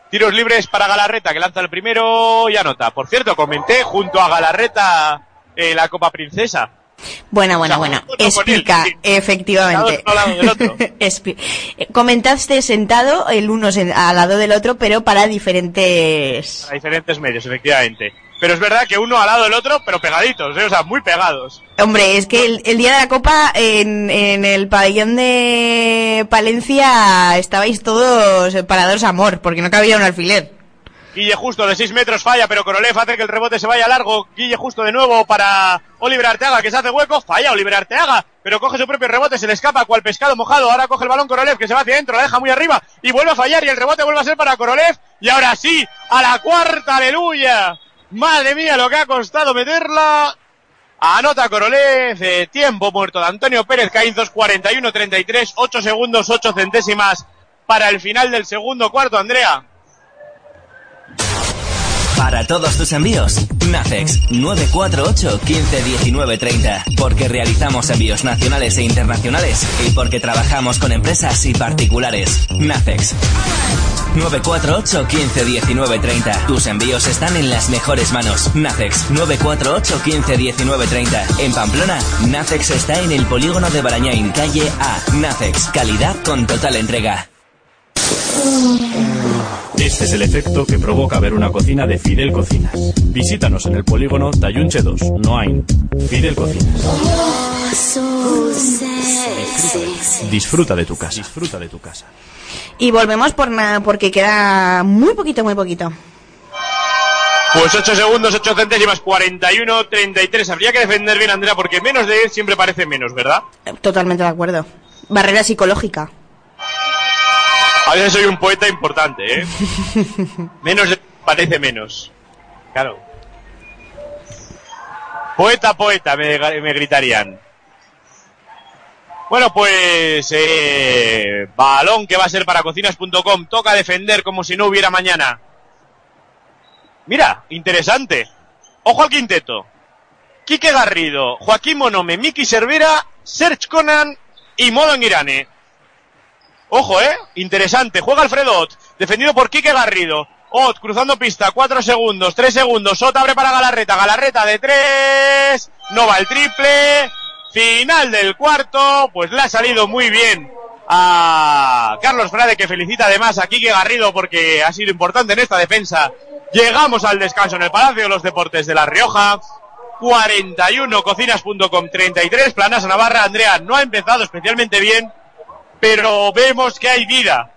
Tiros libres para Galarreta, que lanza el primero y anota. Por cierto, comenté junto a Galarreta eh, la Copa Princesa. Bueno, bueno, O sea, él, Explica, sí. efectivamente. Comentaste sentado el uno al lado del otro, pero para diferentes... A diferentes medios, efectivamente. Pero es verdad que uno al lado del otro, pero pegaditos, ¿eh? o sea, muy pegados. Hombre, es que el, el día de la Copa en, en el pabellón de Palencia estabais todos parados a amor, porque no cabía un alfiler. Guille Justo de 6 metros falla, pero Korolev hace que el rebote se vaya largo. Guille Justo de nuevo para Oliver Arteaga, que se hace hueco. Falla Oliver Arteaga, pero coge su propio rebote, se le escapa cual pescado mojado. Ahora coge el balón Korolev, que se va hacia adentro, la deja muy arriba y vuelve a fallar. Y el rebote vuelve a ser para Korolev. Y ahora sí, a la cuarta, aleluya. Madre mía, lo que ha costado meterla. Anota Korolev, eh, tiempo muerto de Antonio Pérez Caínzos, 41-33, 8 segundos, 8 centésimas para el final del segundo cuarto, Andrea. Para todos tus envíos, Nacex 948 15 19 30. Porque realizamos envíos nacionales e internacionales y porque trabajamos con empresas y particulares. Nacex 948 15 19 30. Tus envíos están en las mejores manos. Nacex 948 15 19 30. En Pamplona, Nacex está en el polígono de Barañain, calle A. Nacex, calidad con total entrega. Este es el efecto que provoca ver una cocina de Fidel Cocinas. Visítanos en el polígono Tayunche 2, Noain. Fidel Cocinas. Disfruta de tu casa. Disfruta de tu casa. Y volvemos por nada, porque queda muy poquito, muy poquito. Pues 8 segundos, 8 centésimas, 41, 33. Habría que defender bien, Andrea, porque menos de 10 siempre parece menos, ¿verdad? Totalmente de acuerdo. Barrera psicológica. A veces soy un poeta importante, ¿eh? menos de parece menos. Claro. Poeta, poeta, me, me gritarían. Bueno, pues eh, balón que va a ser para cocinas.com. Toca defender como si no hubiera mañana. Mira, interesante. Ojo al quinteto. Quique Garrido, Joaquín Monome, Miki Cervera, Serge Conan y Modo Irane. Ojo, eh. Interesante. Juega Alfredo Ott, defendido por Quique Garrido. Ott cruzando pista, 4 segundos, 3 segundos. Ott abre para Galarreta, Galarreta de 3. No va el triple. Final del cuarto, pues le ha salido muy bien a Carlos Frade, que felicita además a Quique Garrido porque ha sido importante en esta defensa. Llegamos al descanso en el Palacio de los Deportes de La Rioja. 41 cocinas.com 33 Planas Navarra. Andrea no ha empezado especialmente bien, pero vemos que hay vida.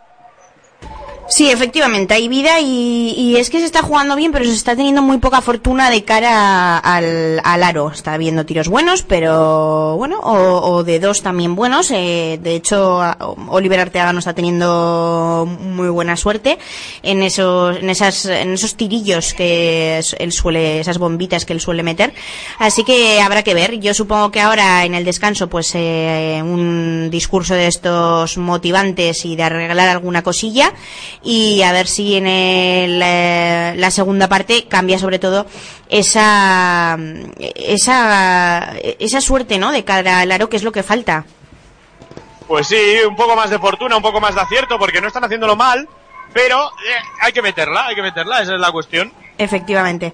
Sí, efectivamente, hay vida y, es que se está jugando bien, pero se está teniendo muy poca fortuna de cara al, aro. Está habiendo tiros buenos, pero bueno, o, o de dos también buenos. Eh, de hecho, Oliver Arteaga no está teniendo muy buena suerte en esos, en esas, en esos tirillos que él suele, esas bombitas que él suele meter. Así que habrá que ver. Yo supongo que ahora en el descanso, pues eh, un discurso de estos motivantes y de arreglar alguna cosilla y a ver si en el, eh, la segunda parte cambia sobre todo esa, esa, esa suerte, ¿no? De cara al aro, que es lo que falta. Pues sí, un poco más de fortuna, un poco más de acierto, porque no están haciéndolo mal, pero eh, hay que meterla, hay que meterla, esa es la cuestión. Efectivamente.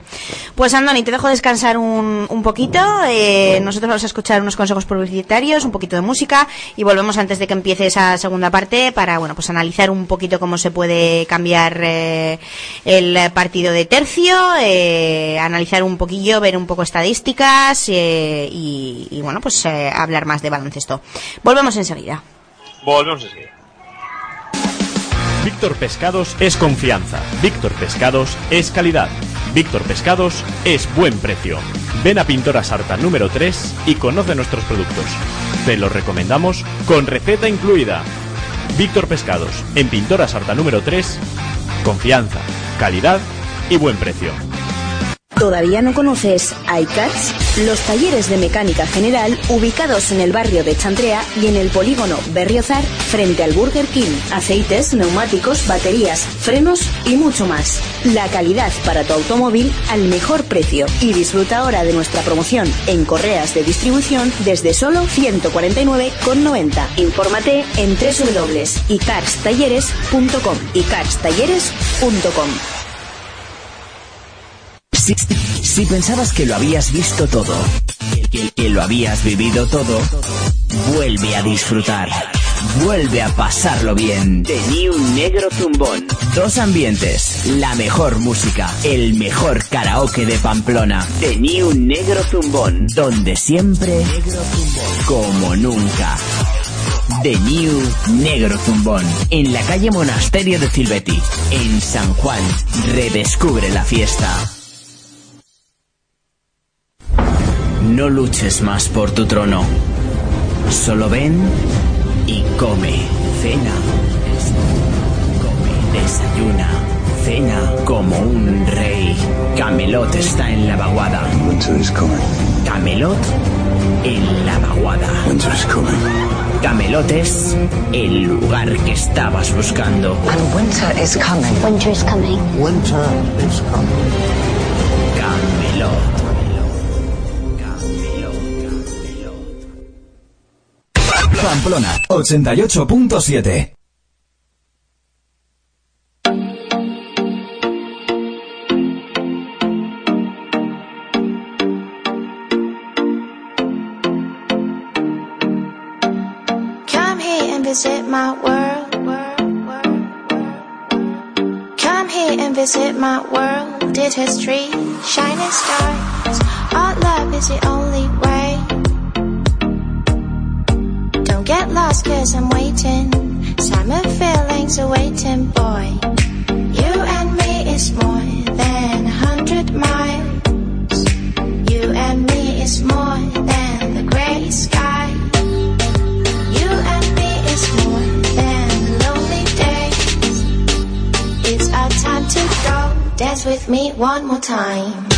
Pues Andoni, te dejo descansar un, un poquito. Eh, nosotros vamos a escuchar unos consejos publicitarios, un poquito de música y volvemos antes de que empiece esa segunda parte para, bueno, pues analizar un poquito cómo se puede cambiar eh, el partido de tercio, eh, analizar un poquillo, ver un poco estadísticas eh, y, y, bueno, pues eh, hablar más de baloncesto. Volvemos enseguida. Volvemos enseguida. Víctor Pescados es confianza. Víctor Pescados es calidad. Víctor Pescados es buen precio. Ven a Pintora Sarta número 3 y conoce nuestros productos. Te los recomendamos con receta incluida. Víctor Pescados, en Pintora Sarta número 3, confianza, calidad y buen precio. ¿Todavía no conoces iCats? Los talleres de mecánica general ubicados en el barrio de Chantrea y en el polígono Berriozar frente al Burger King. Aceites, neumáticos, baterías, frenos y mucho más. La calidad para tu automóvil al mejor precio. Y disfruta ahora de nuestra promoción en correas de distribución desde solo 149,90. Infórmate en www.icarstalleres.com icarstalleres.com Si, si, pensabas que lo habías visto todo, que, que, lo habías vivido todo, vuelve a disfrutar. Vuelve a pasarlo bien. The New Negro Zumbón. Dos ambientes, la mejor música, el mejor karaoke de Pamplona. The New Negro Zumbón. Donde siempre, como nunca. The New Negro Zumbón. En la calle Monasterio de Silvetti, en San Juan. Redescubre la fiesta. No luches más por tu trono. Solo ven y come. Cena. Come. Desayuna. Cena como un rey. Camelot está en la vaguada. Winter is coming. Camelot en la vaguada. Winter is coming. Camelot es el lugar que estabas buscando. And winter is coming. Winter is coming. Winter is coming. Camelot. Pamplona 88.7 Come here and visit my world. Come here and visit my world. Did history, shining stars. Our love is the only way. Get lost cause I'm waiting. Summer feelings are waiting, boy. You and me is more than a hundred miles. You and me is more than the gray sky. You and me is more than lonely days. It's our time to go. Dance with me one more time.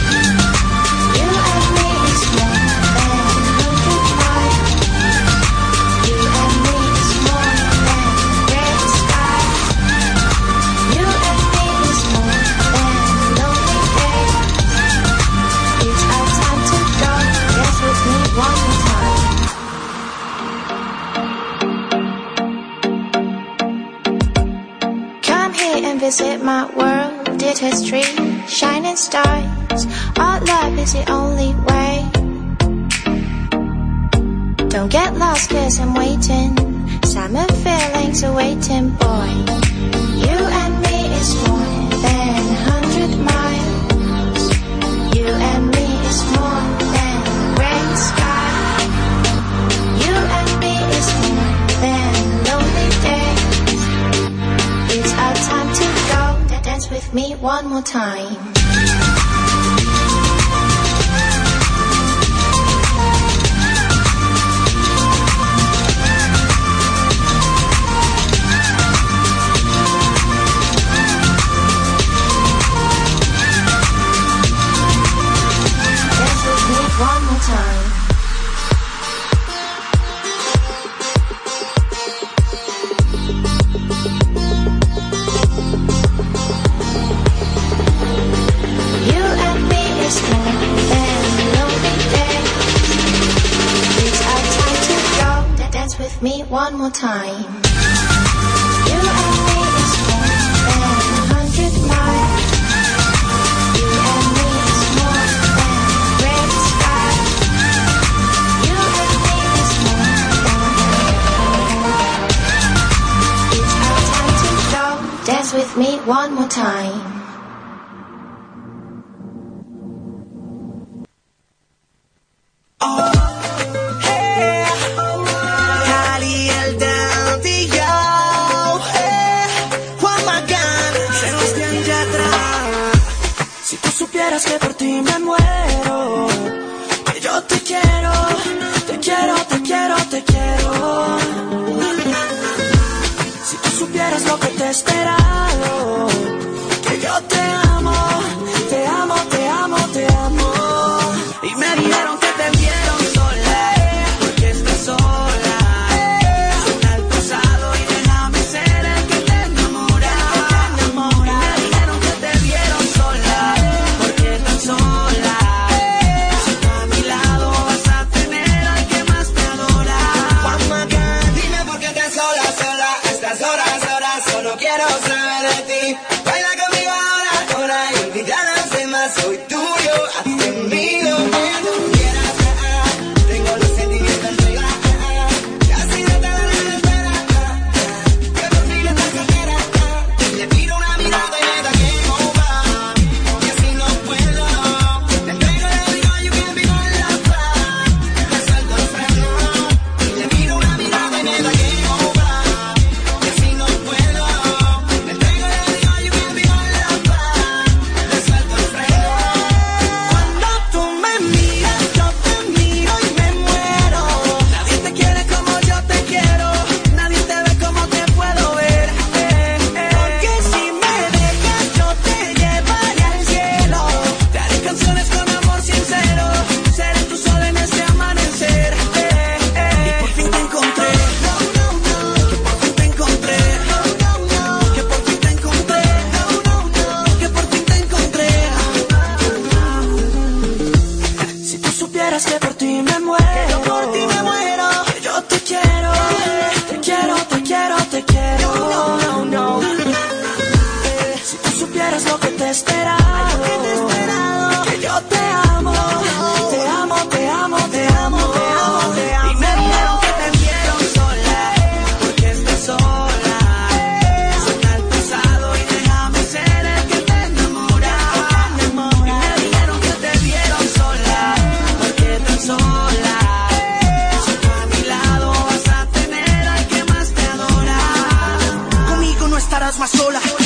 is it my world? Did history, shining stars? Our love is the only way. Don't get lost, cause I'm waiting. Summer feelings are waiting, boy. You and me is more. me one more time.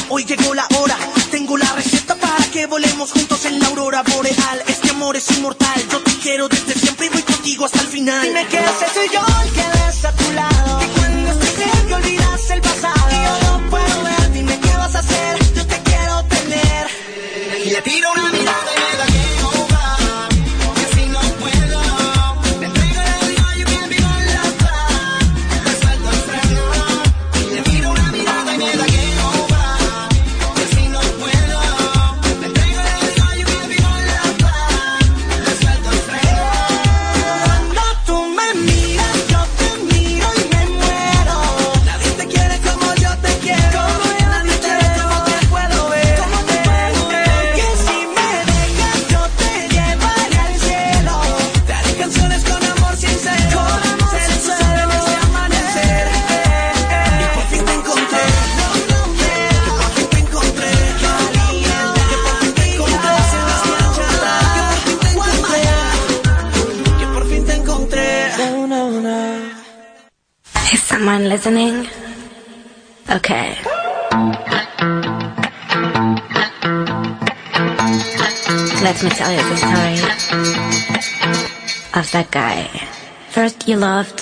Hoy llegó la hora, tengo la receta para que volemos juntos en la aurora boreal. Este amor es inmortal, yo te quiero desde siempre y voy contigo hasta el final. Dime qué haces, soy yo el que ves a tu lado. Listening? Okay. Let me tell you the story of that guy. First you loved,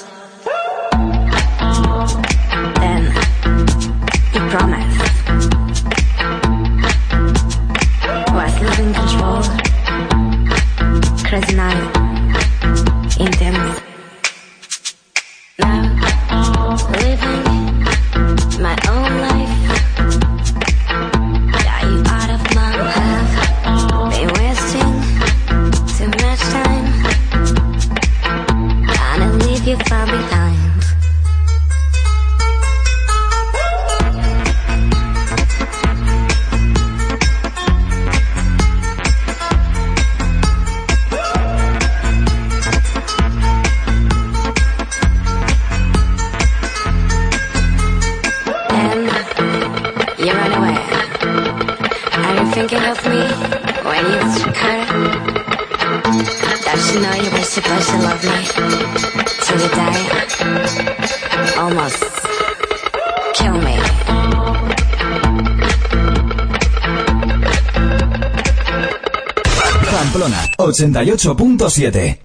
88.7.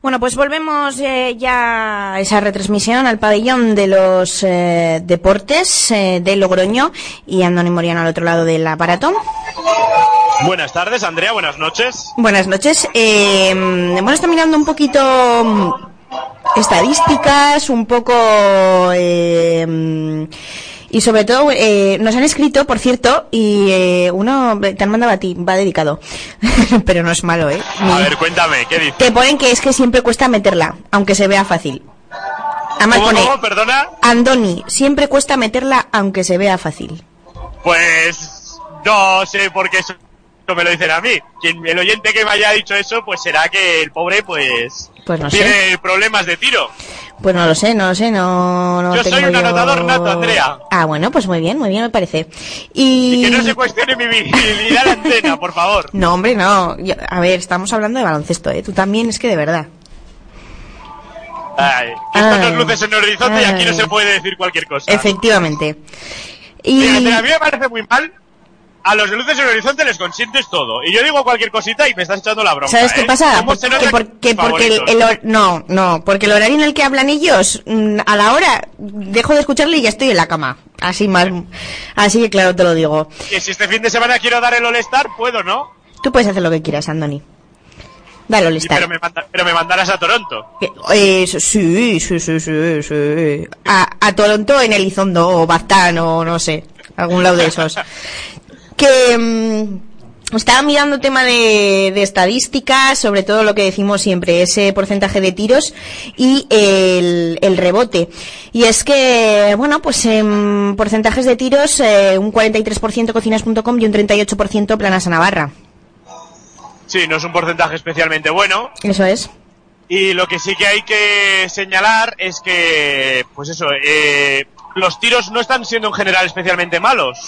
Bueno, pues volvemos eh, ya a esa retransmisión al pabellón de los eh, deportes eh, de Logroño y Andoni Moriano al otro lado del aparato. Buenas tardes, Andrea, buenas noches. Buenas noches. Eh, hemos estado mirando un poquito mm, estadísticas, un poco... eh, y sobre todo, eh, nos han escrito, por cierto, y eh, uno te han mandado a ti, va dedicado. Pero no es malo, ¿eh? A ver, cuéntame, ¿qué dices? Te ponen que es que siempre cuesta meterla, aunque se vea fácil. Además ¿Cómo, pone, cómo? Perdona. Andoni, siempre cuesta meterla, aunque se vea fácil. Pues no sé por qué eso me lo dicen a mí. Quien, el oyente que me haya dicho eso, pues será que el pobre, pues, Pues no sé. tiene problemas de tiro. Pues no lo sé, no lo sé, no, no Yo tengo soy un yo- anotador nato, Andrea. Ah, bueno, pues muy bien, muy bien me parece. Y Y... que no se cuestione mi visibilidad en antena, por favor. No, hombre, no. Yo- a ver, estamos hablando de baloncesto, ¿eh? Tú también, es que de verdad. Ay, que están Ay. las luces en el horizonte y aquí no se puede decir cualquier cosa. Efectivamente. Y... Fíjate, a mí me parece muy mal. A los de luces en el horizonte les consientes todo. Y yo digo cualquier cosita y me estás echando la broma. ¿Sabes qué ¿eh? pasa? ¿Cómo se Porque, porque, que porque el, el no, no, porque el horario en el que hablan ellos, mm, a la hora, dejo de escucharle y ya estoy en la cama. Así más, así que claro te lo digo. Que si este fin de semana quiero dar el All-Star, puedo, ¿no? Tú puedes hacer lo que quieras, Andoni. Dale, Sí, pero, me manda- pero me mandarás a Toronto. Que- eh, sí, sí, sí, sí, sí. A, a Toronto en Elizondo o Baztán o no sé, algún lado de esos. Que mm, estaba mirando tema de, de estadísticas, sobre todo lo que decimos siempre, ese porcentaje de tiros y el, el rebote. Y es que, bueno, pues en porcentajes de tiros, eh, un 43% cocinas.com y un 38% Planasa Navarra. Sí, no es un porcentaje especialmente bueno. Eso es. Y lo que sí que hay que señalar es que, pues eso, eh, los tiros no están siendo en general especialmente malos.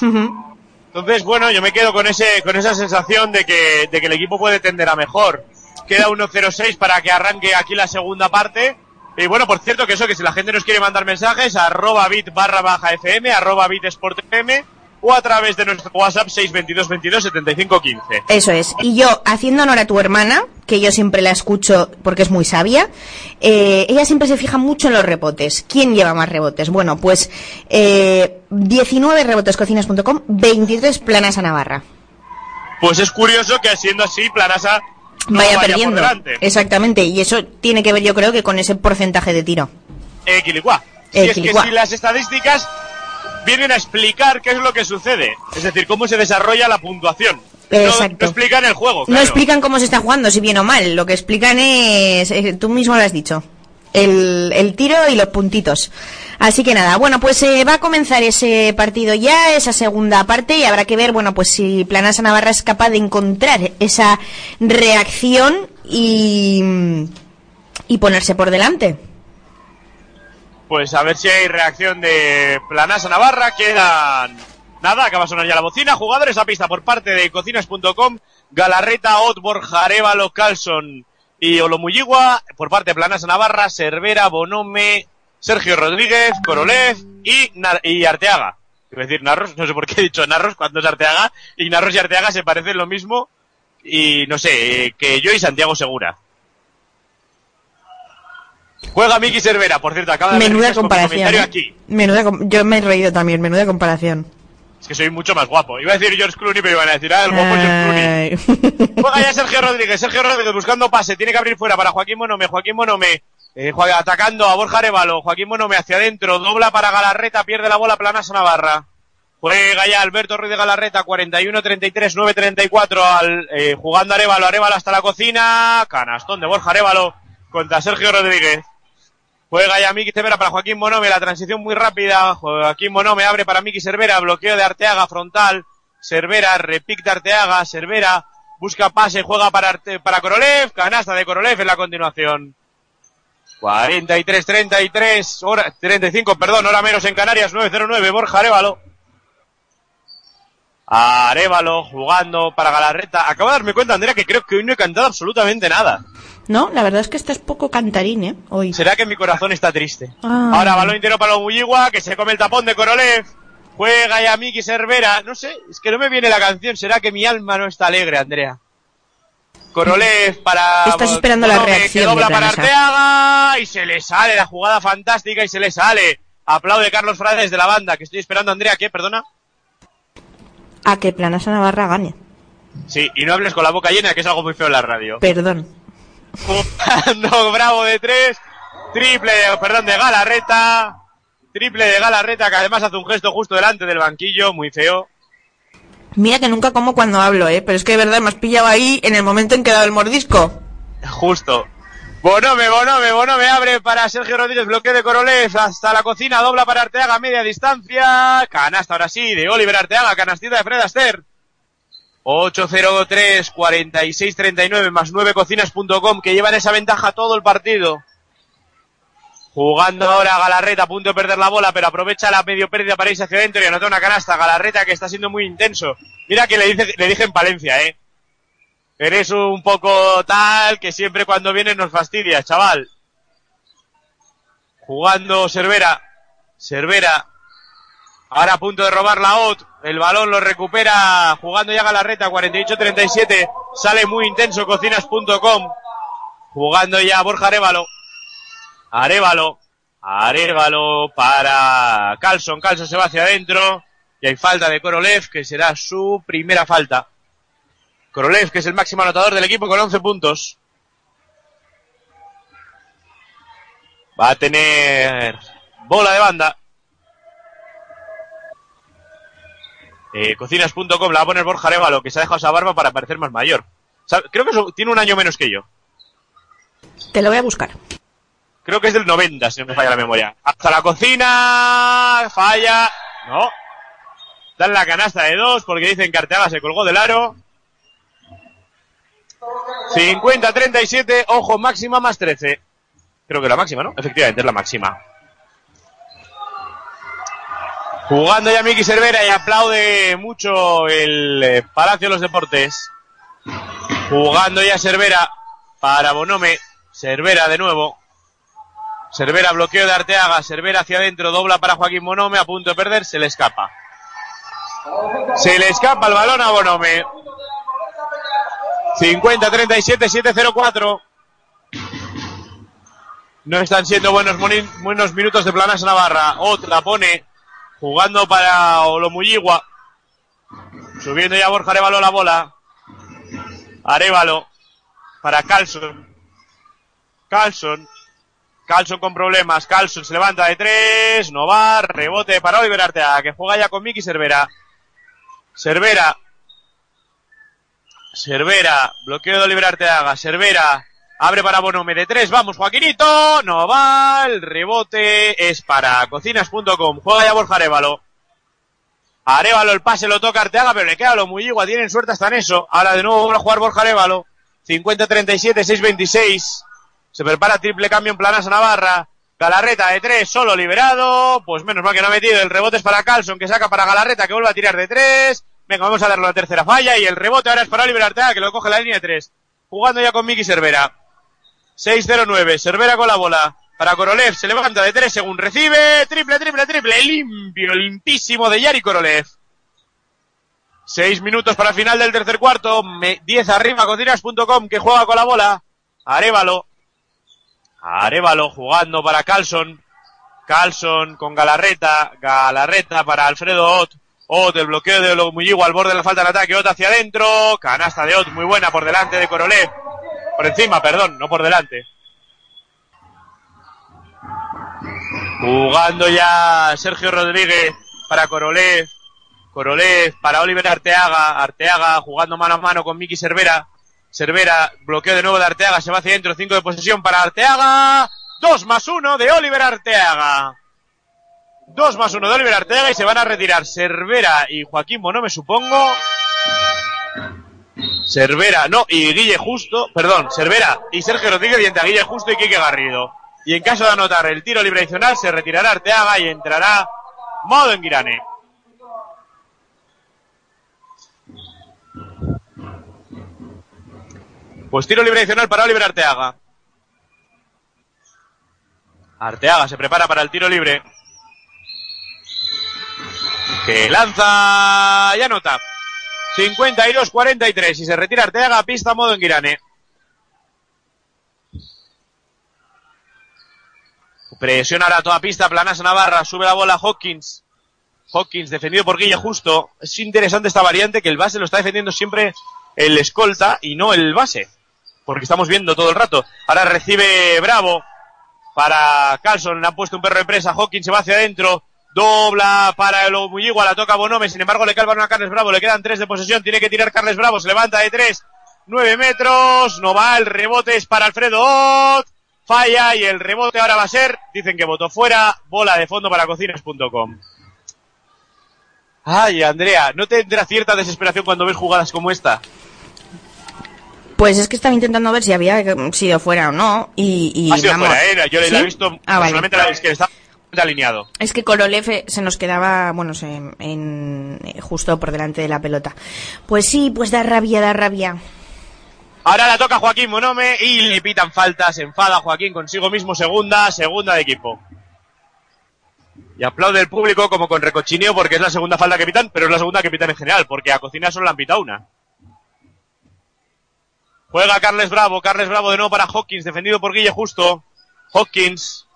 Entonces, bueno, yo me quedo con ese, con esa sensación de que, de que el equipo puede tender a mejor. Queda 1-0-6 para que arranque aquí la segunda parte. Y bueno, por cierto, que eso, que si la gente nos quiere mandar mensajes, arroba bit barra baja fm, arroba bit sport fm, o a través de nuestro WhatsApp 622 22 75 15. Eso es. Y yo, haciendo honor a tu hermana, que yo siempre la escucho porque es muy sabia, eh, ella siempre se fija mucho en los rebotes. ¿Quién lleva más rebotes? Bueno, pues eh, 19 rebotescocinas.com, 23 planas a Navarra. Pues es curioso que siendo así, Planasa no vaya, perdiendo. Exactamente. Y eso tiene que ver, yo creo, que con ese porcentaje de tiro. Equilicuá. Si es que si las estadísticas vienen a explicar qué es lo que sucede, es decir, cómo se desarrolla la puntuación. Exacto. no explican el juego. No explican cómo se está jugando, si bien o mal. Lo que explican es, eh, tú mismo lo has dicho, el, el tiro y los puntitos. Así que nada, bueno, pues eh, va a comenzar ese partido ya, esa segunda parte, y habrá que ver, bueno, pues si Planasa Navarra es capaz de encontrar esa reacción y, y ponerse por delante. Pues a ver si hay reacción de Planasa Navarra. Quedan. Nada, acaba de sonar ya la bocina. Jugadores a pista por parte de cocinas.com. Galarreta, Ot, Borja, Arevalo, Carlson y Olomuyigua. Por parte de Planasa Navarra, Cervera, Bonome, Sergio Rodríguez, Korolev y, y Arteaga. A decir Narros, no sé por qué he dicho Narros cuando es Arteaga. Y Narros y Arteaga se parecen lo mismo. Y no sé, eh, que yo y Santiago Segura. Juega Miki Cervera, por cierto, acaba de Menuda comparación. comentario ¿eh? aquí. Menuda com- yo me he reído también, menuda comparación. Es que soy mucho más guapo. Iba a decir George Clooney, pero iban a decir, ah, el guapo es George Clooney. Ay. Juega ya Sergio Rodríguez. Sergio Rodríguez buscando pase. Tiene que abrir fuera para Joaquín Monome. Joaquín Monome eh, atacando a Borja Arevalo. Joaquín Monome hacia adentro. Dobla para Galarreta. Pierde la bola Planasa Navarra. Juega ya Alberto Ruiz de Galarreta. 41-33, 9-34. Al, eh, jugando Arevalo. Arevalo hasta la cocina. Canastón de Borja Arevalo contra Sergio Rodríguez. Juega ya Miki Cervera para Joaquín Monome, la transición muy rápida. Joaquín Monome abre para Miki Cervera, bloqueo de Arteaga frontal. Cervera, repic de Arteaga, Cervera, busca pase, juega para, Arte- para Korolev, canasta de Korolev en la continuación. 43-33, hora, 35, perdón, hora menos en Canarias, 9-0-9, Borja Arevalo. Arevalo jugando para Galarreta. Acabo de darme cuenta, Andrea, que creo que hoy no he cantado absolutamente nada. No, la verdad es que estás poco cantarín, ¿eh? Hoy. ¿Será que mi corazón está triste? Ah. Ahora balón entero para Lomuyigua, que se come el tapón de Korolev. Juega ya Miki Cervera. No sé, es que no me viene la canción. ¿Será que mi alma no está alegre, Andrea? Korolev para... Estás esperando la reacción Que dobla para. Arteaga y se le sale la jugada fantástica y se le sale. Aplaude Carlos Frades de la banda, que estoy esperando, Andrea, ¿qué? Perdona. A que Planasa Navarra gane. Sí, y no hables con la boca llena, que es algo muy feo en la radio. Perdón. Jugando Bravo de tres. Triple, perdón, de Galarreta. Triple de Galarreta, que además hace un gesto justo delante del banquillo, muy feo. Mira que nunca como cuando hablo, ¿eh? Pero es que de verdad me has pillado ahí en el momento en que he dado el mordisco. Justo. Bonome, Bonome, Bonome abre para Sergio Rodríguez, bloqueo de Korolev hasta la cocina, dobla para Arteaga, media distancia. Canasta ahora sí, de Oliver Arteaga, canastita de Fred Astaire. 8-0-3, 46-39 más 9 cocinas.com que llevan esa ventaja todo el partido. Jugando ahora Galarreta a punto de perder la bola, pero aprovecha la medio pérdida para irse hacia adentro y anota una canasta. Galarreta que está siendo muy intenso. Mira que le, dice, le dije en Palencia, eh. Eres un poco tal que siempre cuando vienes nos fastidia, chaval. Jugando Cervera. Cervera. Ahora a punto de robar la OT. El balón lo recupera jugando ya Galarreta. 48-37. Sale muy intenso cocinas.com. Jugando ya Borja Arevalo. Arevalo. Arevalo para Carlson. Carlson se va hacia adentro. Y hay falta de Korolev, que será su primera falta. Korolev, que es el máximo anotador del equipo con 11 puntos. Va a tener bola de banda. Eh, cocinas.com la va a poner Borja Arevalo, que se ha dejado esa barba para parecer más mayor. Sabe- Creo que eso- tiene un año menos que yo. Te lo voy a buscar. Creo que es del 90, si no me falla la memoria. Hasta la cocina, falla. No. Dan la canasta de dos porque dicen que Arteaga se colgó del aro. 50-37, ojo, máxima más 13. Creo que la máxima, ¿no? Efectivamente, es la máxima. Jugando ya Miki Cervera y aplaude mucho el eh, Palacio de los Deportes. Jugando ya Cervera para Bonome. Cervera de nuevo. Cervera bloqueo de Arteaga. Cervera hacia adentro. Dobla para Joaquín Bonome. A punto de perder. Se le escapa. Se le escapa el balón a Bonome. 50-37-7-0-4. No están siendo buenos, buenos minutos de Planas Navarra. Otra pone jugando para Olomuyigua. Subiendo ya Borja Arevalo la bola. Arevalo para Carlson. Carlson. Carlson con problemas. Carlson se levanta de tres. No va. Rebote para Oliver Arteaga que juega ya con Miki Cervera. Cervera. Cervera. Bloqueo de Oliver Arteaga. Cervera. Abre para Bonome de tres. Vamos, Joaquinito. No va. El rebote es para cocinas.com. Juega ya Borja Arevalo. Arevalo el pase lo toca Arteaga, pero le queda lo muy igual. Tienen suerte hasta en eso. Ahora de nuevo vuelve a jugar Borja Arevalo. 50-37, 6-26. Se prepara triple cambio en Planas Navarra. Galarreta de tres, solo liberado. Pues menos mal que no ha metido. El rebote es para Carlson, que saca para Galarreta, que vuelve a tirar de tres. Venga, vamos a darle la tercera falla. Y el rebote ahora es para Oliver Arteaga, que lo coge la línea de tres. Jugando ya con Miki Cervera. 6-0-9. Cervera con la bola. Para Korolev. Se levanta de tres según recibe. Triple, triple, triple. Limpio, limpísimo de Yari Korolev. Seis minutos para final del tercer cuarto. Me- diez arriba, cocinas.com, que juega con la bola. Arevalo. Arevalo jugando para Carlson. Carlson con Galarreta. Galarreta para Alfredo Ott. Ott, el bloqueo de Lomulligo al borde de la falta de ataque. Ott hacia adentro. Canasta de Ott, muy buena por delante de Korolev. Por encima, perdón, no por delante. Jugando ya Sergio Rodríguez para Korolev. Korolev para Oliver Arteaga. Arteaga jugando mano a mano con Miki Cervera. Cervera, bloqueo de nuevo de Arteaga, se va hacia adentro, 5 de posesión para Arteaga. 2 más 1 de Oliver Arteaga. 2 más 1 de Oliver Arteaga y se van a retirar Cervera y Joaquín Bonome, supongo. Cervera, no, y Guille Justo, perdón, Cervera y Sergio Rodríguez y entre Guille Justo y Quique Garrido. Y en caso de anotar el tiro libre adicional, se retirará Arteaga y entrará Modo en Guirane. Pues tiro libre adicional para Oliver Arteaga. Arteaga se prepara para el tiro libre. Que lanza y anota. 52-43 y se retira Arteaga, pista modo en Guirane. Presiona toda pista, Planas Navarra, sube la bola Hawkins. Hawkins defendido por Guille Justo. Es interesante esta variante que el base lo está defendiendo siempre el escolta y no el base. Porque estamos viendo todo el rato. Ahora recibe Bravo para Carlson. Le han puesto un perro de presa. Hawkins se va hacia adentro. Dobla para el Omuyigua. La toca Bonome. Sin embargo, le cae el balón a Carles Bravo. Le quedan tres de posesión. Tiene que tirar Carles Bravo. Se levanta de tres. Nueve metros. No va. El rebote es para Alfredo Ott. Falla y el rebote ahora va a ser. Dicen que votó fuera. Bola de fondo para cocinas.com. Ay, Andrea, ¿no te entra cierta desesperación cuando ves jugadas como esta? Pues es que estaba intentando ver si había sido fuera o no. Y, y ha sido vamos. fuera, ¿eh? Yo ¿Sí? la he visto Ah, vale. la- es que alineado. Es que Korolev eh, se nos quedaba, bueno, se- en, eh, justo por delante de la pelota. Pues sí, pues da rabia, da rabia. Ahora la toca Joaquín Monome y le pitan faltas. Se enfada Joaquín consigo mismo. Segunda, segunda de equipo. Y aplaude el público como con recochineo porque es la segunda falta que pitan, pero es la segunda que pitan en general, porque a Cocina solo le han pitado una. Juega Carles Bravo, Carles Bravo de nuevo para Hawkins, defendido por Guille Justo. Hawkins.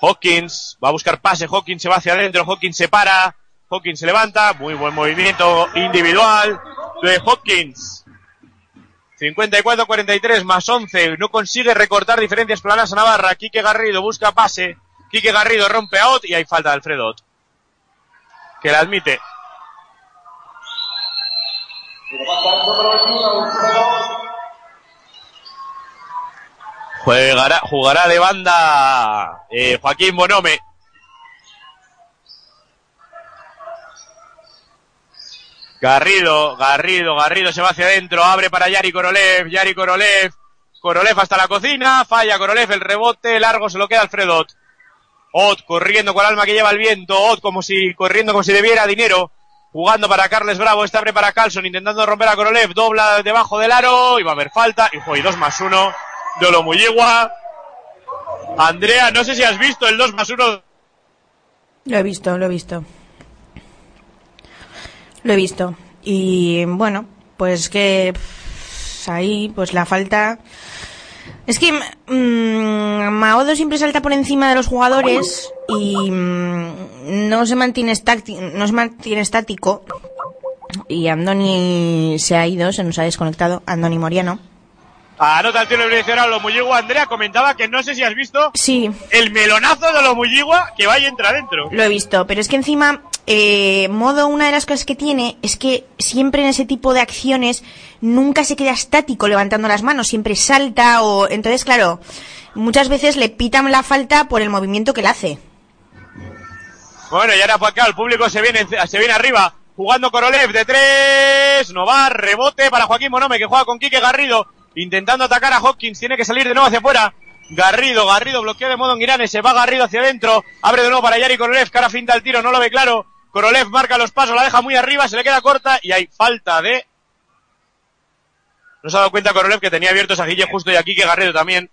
Hawkins va a buscar pase, Hawkins se va hacia adentro, Hawkins se para, Hawkins se levanta, muy buen movimiento individual de Hawkins. 54-43 más 11. No consigue recortar diferencias planas a Navarra. Quique Garrido busca pase. Quique Garrido rompe a Ott y hay falta de Alfredo. Que la admite. Jugará, jugará de banda eh, Joaquín Bonome. Garrido, Garrido, Garrido se va hacia adentro, abre para Yari Korolev, Yari Korolev, Korolev hasta la cocina, falla Korolev, el rebote largo se lo queda Alfredo Ott. Corriendo con alma que lleva el viento, Ott como si, corriendo como si debiera dinero, jugando para Carles Bravo, este abre para Carlson, intentando romper a Korolev, dobla debajo del aro, y va a haber falta, y y 2 más 1 de. Andrea, no sé si has visto el 2 más 1 Lo he visto, lo he visto. Lo he visto. Y bueno, pues que ahí, pues la falta. Es que mm, Maodo siempre salta por encima de los jugadores y mm, no se mantiene no se mantiene estático. Y Andoni se ha ido, se nos ha desconectado. Andoni Moriano. Anota el tiro direccional Lomulligua. Andrea comentaba que no sé si has visto Sí, el melonazo de Lomulligua que va y entra adentro. lo he visto, pero es que encima, eh, modo, una de las cosas que tiene es que siempre en ese tipo de acciones nunca se queda estático levantando las manos, siempre salta o, entonces claro, muchas veces le pitan la falta por el movimiento que le hace. Bueno, y ahora por acá el público se viene, se viene arriba. Jugando Korolev de tres. No va. Rebote para Joaquín Monome que juega con Quique Garrido. Intentando atacar a Hopkins. Tiene que salir de nuevo hacia afuera. Garrido, Garrido bloqueo de modo en. Se va Garrido hacia adentro. Abre de nuevo para Yari Korolev. Cara finta el tiro. No lo ve claro. Korolev marca los pasos. La deja muy arriba. Se le queda corta. Y hay falta de. No se ha dado cuenta Korolev que tenía abiertos a Guille Justo y a Quique Garrido también.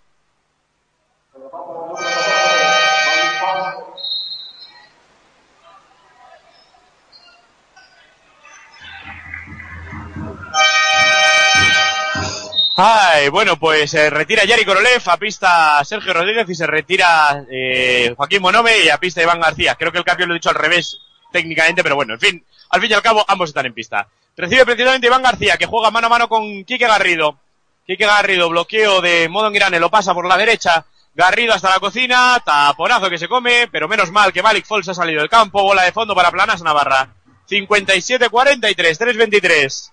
Ay, bueno, pues se retira Yari Korolev, a pista Sergio Rodríguez y se retira eh, Joaquín Monome y a pista Iván García. Creo que el cambio lo he dicho al revés técnicamente, pero bueno, en fin, al fin y al cabo ambos están en pista. Recibe precisamente Iván García, que juega mano a mano con Quique Garrido. Quique Garrido, bloqueo de modo en lo pasa por la derecha. Garrido hasta la cocina, taponazo que se come, pero menos mal que Malik Fols ha salido del campo, bola de fondo para Planas Navarra. 57-43, 3-23.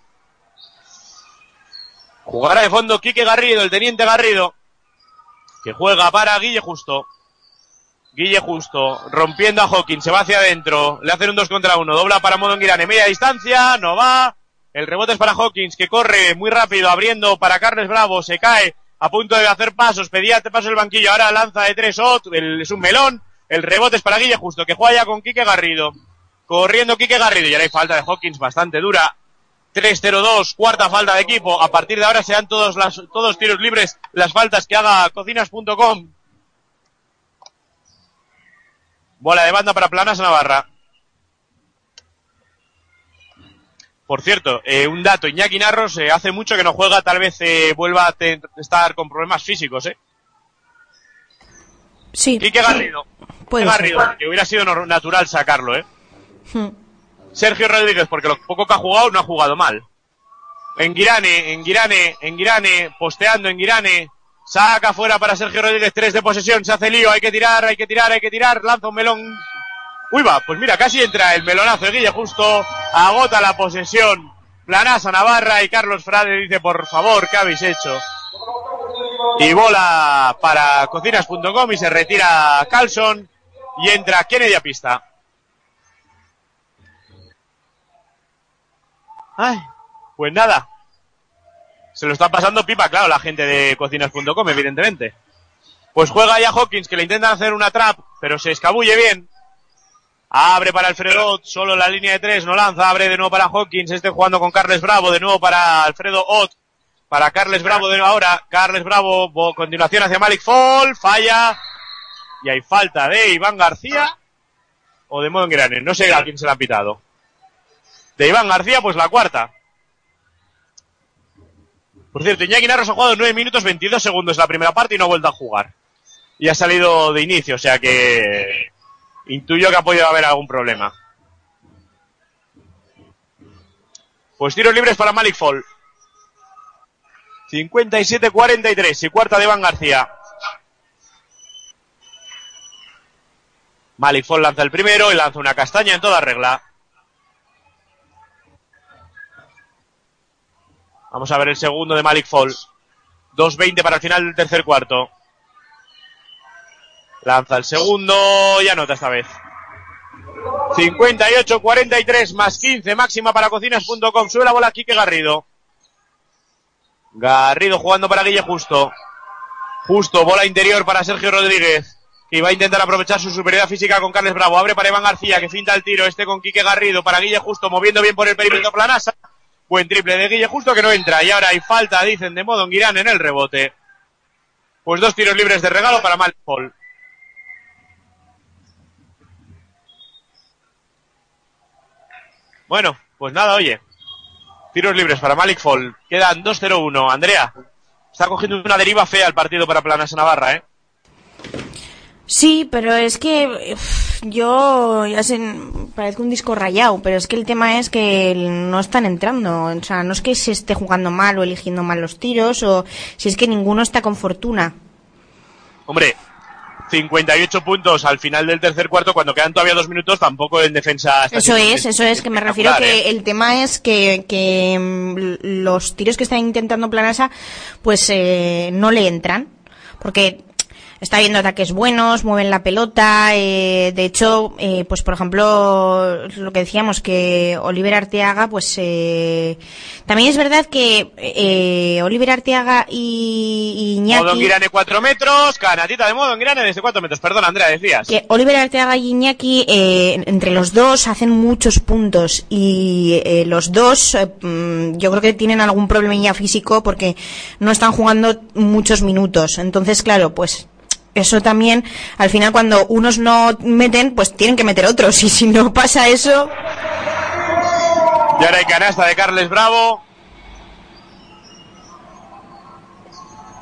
Jugará de fondo Quique Garrido, el teniente Garrido, que juega para Guille Justo. Guille Justo, rompiendo a Hawkins, se va hacia adentro, le hacen un 2 contra 1, dobla para Modonguirane, media distancia, no va. El rebote es para Hawkins, que corre muy rápido, abriendo para Carles Bravo, se cae, a punto de hacer pasos, pedía te paso el banquillo, ahora lanza de tres es un melón. El rebote es para Guille Justo, que juega ya con Quique Garrido. Corriendo Quique Garrido, y ahora hay falta de Hawkins bastante dura. 3-0-2, cuarta falta de equipo. A partir de ahora serán todos, las, todos tiros libres las faltas que haga cocinas.com. Bola de banda para Planas Navarra. Por cierto, eh, un dato, Iñaki Narros eh, hace mucho que no juega, tal vez eh, vuelva a estar con problemas físicos, ¿eh? Sí. Quique Garrido. Puede. Garrido, que hubiera sido natural sacarlo, ¿eh? Hmm. Sergio Rodríguez, porque lo poco que ha jugado no ha jugado mal. En Girane, en Girane, en Girane, posteando en Girane. Saca fuera para Sergio Rodríguez, tres de posesión, se hace lío, hay que tirar, hay que tirar, hay que tirar, lanza un melón. Uy va, pues mira, casi entra el melonazo de Guille Justo, agota la posesión. Planasa Navarra y Carlos Frade dice, por favor, ¿qué habéis hecho? Y bola para cocinas.com y se retira Carlson y entra Kennedy a pista. Ay, pues nada. Se lo está pasando pipa, claro, la gente de cocinas.com, evidentemente. Pues juega ya Hawkins, que le intentan hacer una trap, pero se escabulle bien. Abre para Alfredo Ott, solo la línea de tres, no lanza, abre de nuevo para Hawkins, este jugando con Carles Bravo, de nuevo para Alfredo Ott, para Carles Bravo de nuevo ahora, Carles Bravo, continuación hacia Malik Fall, falla, y hay falta de Iván García, o de Modo Grane, no sé a quién se la han pitado. De Iván García, pues la cuarta. Por cierto, Iñaki Narros ha jugado 9 minutos 22 segundos la primera parte y no ha vuelto a jugar. Y ha salido de inicio, o sea que intuyo que ha podido haber algún problema. Pues tiros libres para Malik Fall. 57-43 y cuarta de Iván García. Malik Fall lanza el primero y lanza una castaña en toda regla. Vamos a ver el segundo de Malik Fall. 2.20 para el final del tercer cuarto. Lanza el segundo y anota esta vez. 58-43 más 15 máxima para cocinas.com. Sube la bola Quique Garrido. Garrido jugando para Guille Justo. Justo, bola interior para Sergio Rodríguez. Que va a intentar aprovechar su superioridad física con Carles Bravo. Abre para Iván García, que finta el tiro. Este con Quique Garrido para Guille Justo, moviendo bien por el perímetro Planasa. Buen triple de Guille Justo que no entra. Y ahora hay falta, dicen, de modo en en el rebote. Pues dos tiros libres de regalo para Malik. Bueno, Pues nada, oye. Tiros libres para Malik Fall. Quedan 2-0-1. Andrea, está cogiendo una deriva fea el partido para Planasa Navarra, ¿eh? Sí, pero es que yo ya sé, parezco un disco rayado, pero es que el tema es que no están entrando. O sea, no es que se esté jugando mal o eligiendo mal los tiros, o si es que ninguno está con fortuna. Hombre, 58 puntos al final del tercer cuarto, cuando quedan todavía dos minutos, tampoco en defensa. está Eso es, eso es, que me refiero espectacular, que ¿eh? el tema es que, que mm, los tiros que están intentando Planasa, pues eh, no le entran. Porque está viendo ataques buenos, mueven la pelota, eh, de hecho, eh, pues por ejemplo, lo que decíamos, que Oliver Arteaga, pues eh, también es verdad que eh, Oliver Arteaga y, y Modo Iñaki... Girane 4 metros, canatita de modo Girane desde 4 metros. Perdón, Andrea, decías. que Oliver Arteaga y Iñaki, eh, entre los dos hacen muchos puntos y eh, los dos eh, mm, yo creo que tienen algún problemilla físico porque no están jugando muchos minutos. Entonces, claro, pues eso también, al final cuando unos no meten, pues tienen que meter otros y si no pasa eso, Y ahora hay canasta de Carles Bravo.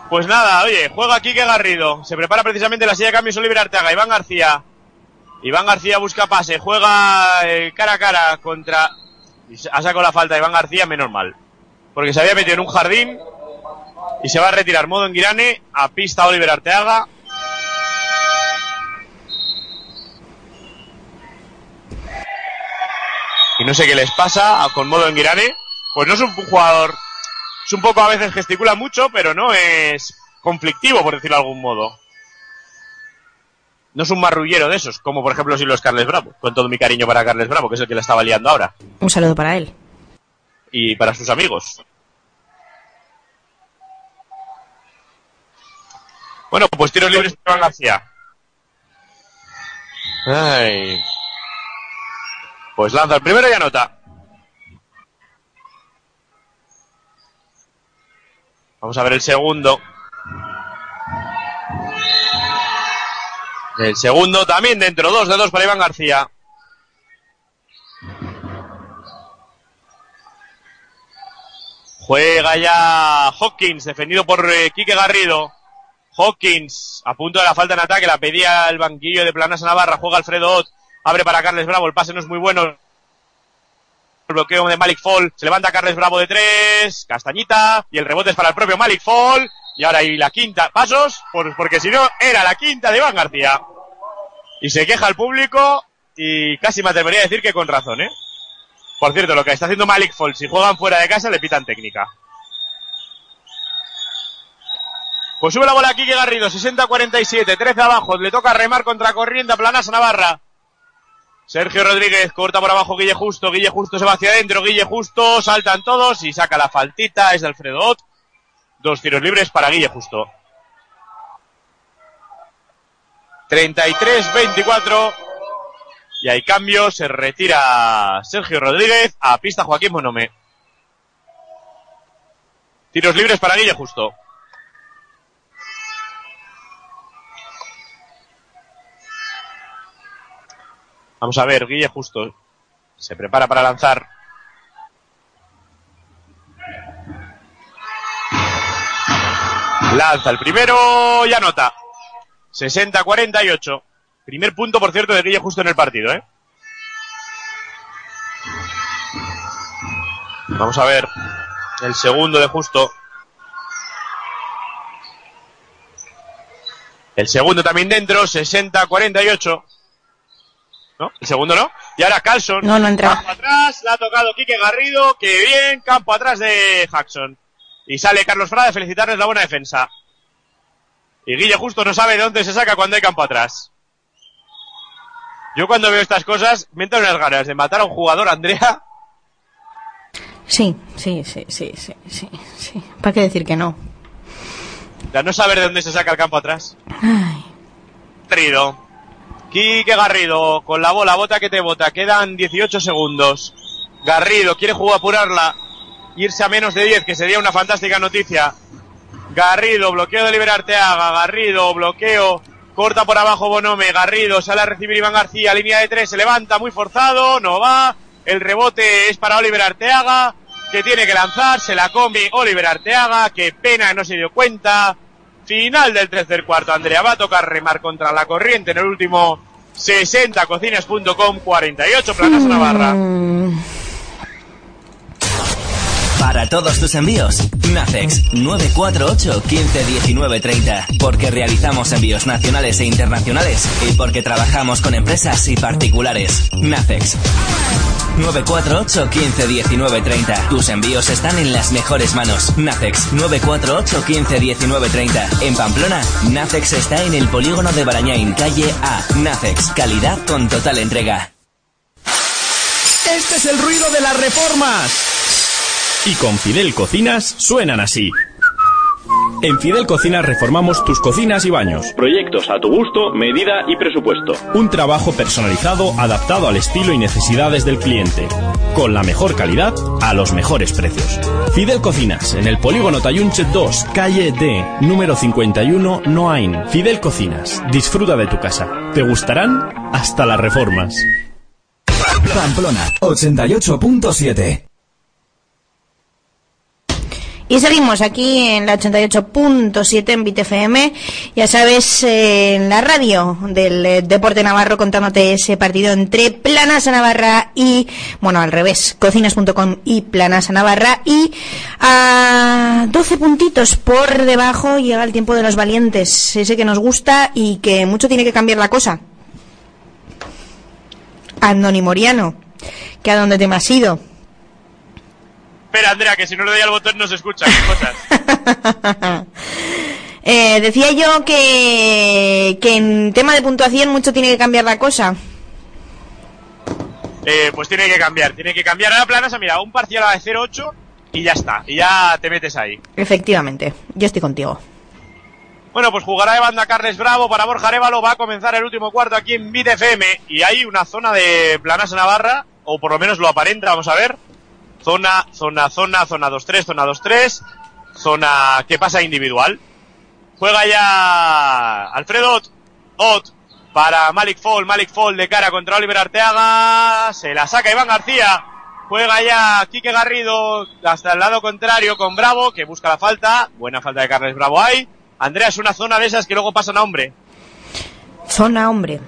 Pues nada, oye, juega Quique Garrido. Se prepara precisamente la silla de cambios Oliver Arteaga. Iván García. Iván García busca pase. Juega eh, cara a cara contra... Ha sacado la falta Iván García, menos mal. Porque se había metido en un jardín. Y se va a retirar modo en Girane. A pista Oliver Arteaga. Y no sé qué les pasa a- con modo en Girane. Pues no es un jugador, es un poco a veces gesticula mucho, pero no es conflictivo, por decirlo de algún modo. No es un marrullero de esos, como por ejemplo si lo es Carles Bravo, con todo mi cariño para Carles Bravo, que es el que la estaba liando ahora, un saludo para él. y para sus amigos. Bueno, pues tiros libres para García. Ay. Pues lanza el primero y anota. Vamos a ver el segundo. El segundo también dentro, dos de dos para Iván García. Juega ya Hawkins, defendido por eh, Quique Garrido. Hawkins, a punto de la falta en ataque, la pedía el banquillo de Planasa Navarra, juega Alfredo Ott, abre para Carles Bravo, el pase no es muy bueno. El bloqueo de Malik Fall, se levanta Carles Bravo de tres, Castañita, y el rebote es para el propio Malik Fall, y ahora y la quinta, pasos, por- porque si no, era la quinta de Iván García. Y se queja el público, y casi me atrevería a decir que con razón, ¿eh? Por cierto, lo que está haciendo Malik Fall, si juegan fuera de casa, le pitan técnica. Pues sube la bola aquí Garrido, 60-47, 13 abajo, le toca remar contra corriente a Planasa Navarra. Sergio Rodríguez corta por abajo Guille Justo, Guille Justo se va hacia adentro, Guille Justo, saltan todos y saca la faltita, es de Alfredo Ott. Dos tiros libres para Guille Justo. 33-24 y hay cambio, se retira Sergio Rodríguez a pista Joaquín Monome. Tiros libres para Guille Justo. Vamos a ver, Guille Justo se prepara para lanzar. Lanza el primero y anota. 60-48. Primer punto, por cierto, de Guille Justo en el partido, ¿eh? Vamos a ver el segundo de Justo. El segundo también dentro, 60-48. ¿No? El segundo no. Y ahora Carlson. No, no entra. Campo atrás, la ha tocado Quique Garrido. Que bien, campo atrás de Jackson. Y sale Carlos Frade a felicitarles la buena defensa. Y Guille justo no sabe de dónde se saca cuando hay campo atrás. Yo cuando veo estas cosas, me entran unas ganas de matar a un jugador, Andrea. Sí, sí, sí, sí, sí, sí, sí. ¿Para qué decir que no? De no saber de dónde se saca el campo atrás. Garrido. Quique Garrido, con la bola, bota que te bota. Quedan 18 segundos. Garrido quiere jugar apurarla. Irse a menos de 10, que sería una fantástica noticia. Garrido, bloqueo de Liberarteaga. Garrido, bloqueo. Corta por abajo Bonome. Garrido sale a recibir Iván García. Línea de 3, se levanta muy forzado. No va. El rebote es para Oliver Arteaga, que tiene que lanzar, se la come Oliver Arteaga, que pena no se dio cuenta. Final del tercer cuarto, Andrea va a tocar remar contra la corriente en el último 60 cocinas.com 48 Planas Navarra. Para todos tus envíos, Nacex 948 15 19 30. Porque realizamos envíos nacionales e internacionales y porque trabajamos con empresas y particulares. Nacex 948 15 19 30. Tus envíos están en las mejores manos. Nacex 948 15 19 30. En Pamplona, Nacex está en el polígono de Barañain, calle A. Nacex, calidad con total entrega. Este es el ruido de las reformas. Y con Fidel Cocinas suenan así. En Fidel Cocinas reformamos tus cocinas y baños. Proyectos a tu gusto, medida y presupuesto. Un trabajo personalizado adaptado al estilo y necesidades del cliente. Con la mejor calidad a los mejores precios. Fidel Cocinas, en el polígono Tayunche 2, calle D, número 51, Noain. Fidel Cocinas, disfruta de tu casa. Te gustarán hasta las reformas. Pamplona 88.7 Y seguimos aquí en la 88.7 en BitFM, ya sabes, eh, en la radio del eh, Deporte Navarro contándote ese partido entre Planasa Navarra y, bueno, al revés, cocinas.com y Planasa Navarra y a 12 puntitos por debajo llega el tiempo de los valientes, ese que nos gusta y que mucho tiene que cambiar la cosa. Andoni Moriano, que a dónde te me has ido. Espera, Andrea, que si no le doy al botón no se escucha. ¿Qué cosas? Eh, decía yo que, que en tema de puntuación mucho tiene que cambiar la cosa. Eh, pues tiene que cambiar, tiene que cambiar. Ahora planas, mira, un parcial a 0,8 y ya está. Y ya te metes ahí. Efectivamente, yo estoy contigo. Bueno, pues jugará de banda Carles Bravo para Borja Arevalo. Va a comenzar el último cuarto aquí en Bit FM. Y hay una zona de Planasa Navarra, o por lo menos lo aparenta, vamos a ver. Zona, zona, zona, zona 2-3, zona 2-3. Zona que pasa individual. Juega ya Alfredo Ott. Ott para Malik Fall. Malik Fall de cara contra Oliver Arteaga. Se la saca Iván García. Juega ya Quique Garrido hasta el lado contrario con Bravo, que busca la falta. Buena falta de Carles Bravo ahí. Andrea, es una zona de esas que luego pasan a hombre. Zona hombre.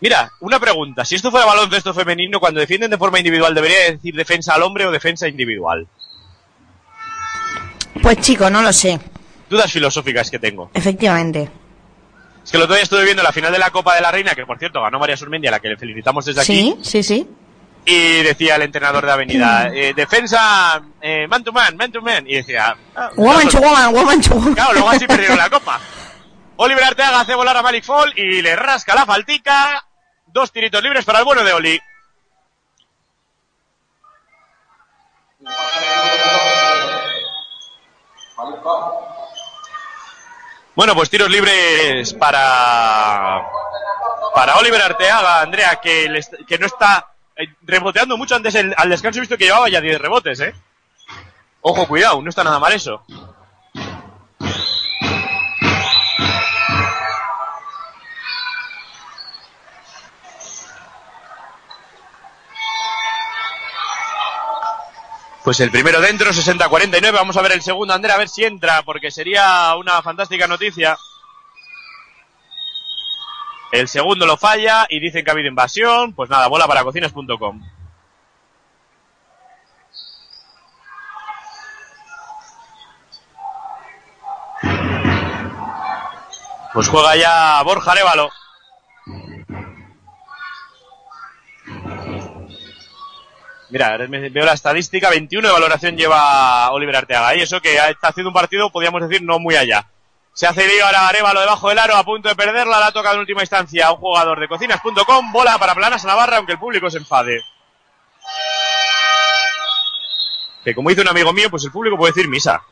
Mira, una pregunta. Si esto fuera baloncesto femenino, cuando defienden de forma individual, ¿debería decir defensa al hombre o defensa individual? Pues chico, no lo sé. Dudas filosóficas que tengo. Efectivamente. Es que el otro día estuve viendo la final de la Copa de la Reina, que por cierto ganó María Surmendi, a la que le felicitamos desde aquí. Sí, sí, sí. Y decía el entrenador de Avenida, eh, defensa eh, man to man, man to man. Y decía... ah, Woman to woman, woman to woman. Claro, luego así perdieron la Copa. Oliver Arteaga hace volar a Malik Fall y le rasca la faltica. Dos tiritos libres para el bueno de Oli. Bueno, pues tiros libres para para Oliver Arteaga, Andrea, que, que no está eh, reboteando mucho antes el- al descanso he visto que llevaba ya 10 rebotes, ¿eh? Ojo, cuidado, no está nada mal eso. Pues el primero dentro, 60-49. Vamos a ver el segundo, Andrea, a ver si entra, porque sería una fantástica noticia. El segundo lo falla y dicen que ha habido invasión. Pues nada, bola para cocinas.com. Pues juega ya Borja Arevalo. Mira, veo la estadística, 21 de valoración lleva Oliver Arteaga. Y eso que está haciendo un partido, podríamos decir, no muy allá. Se hace lío ahora Arevalo debajo del aro, a punto de perderla, la toca en última instancia un jugador de cocinas.com, bola para Planas Navarra, aunque el público se enfade. Que como dice un amigo mío, pues el público puede decir misa.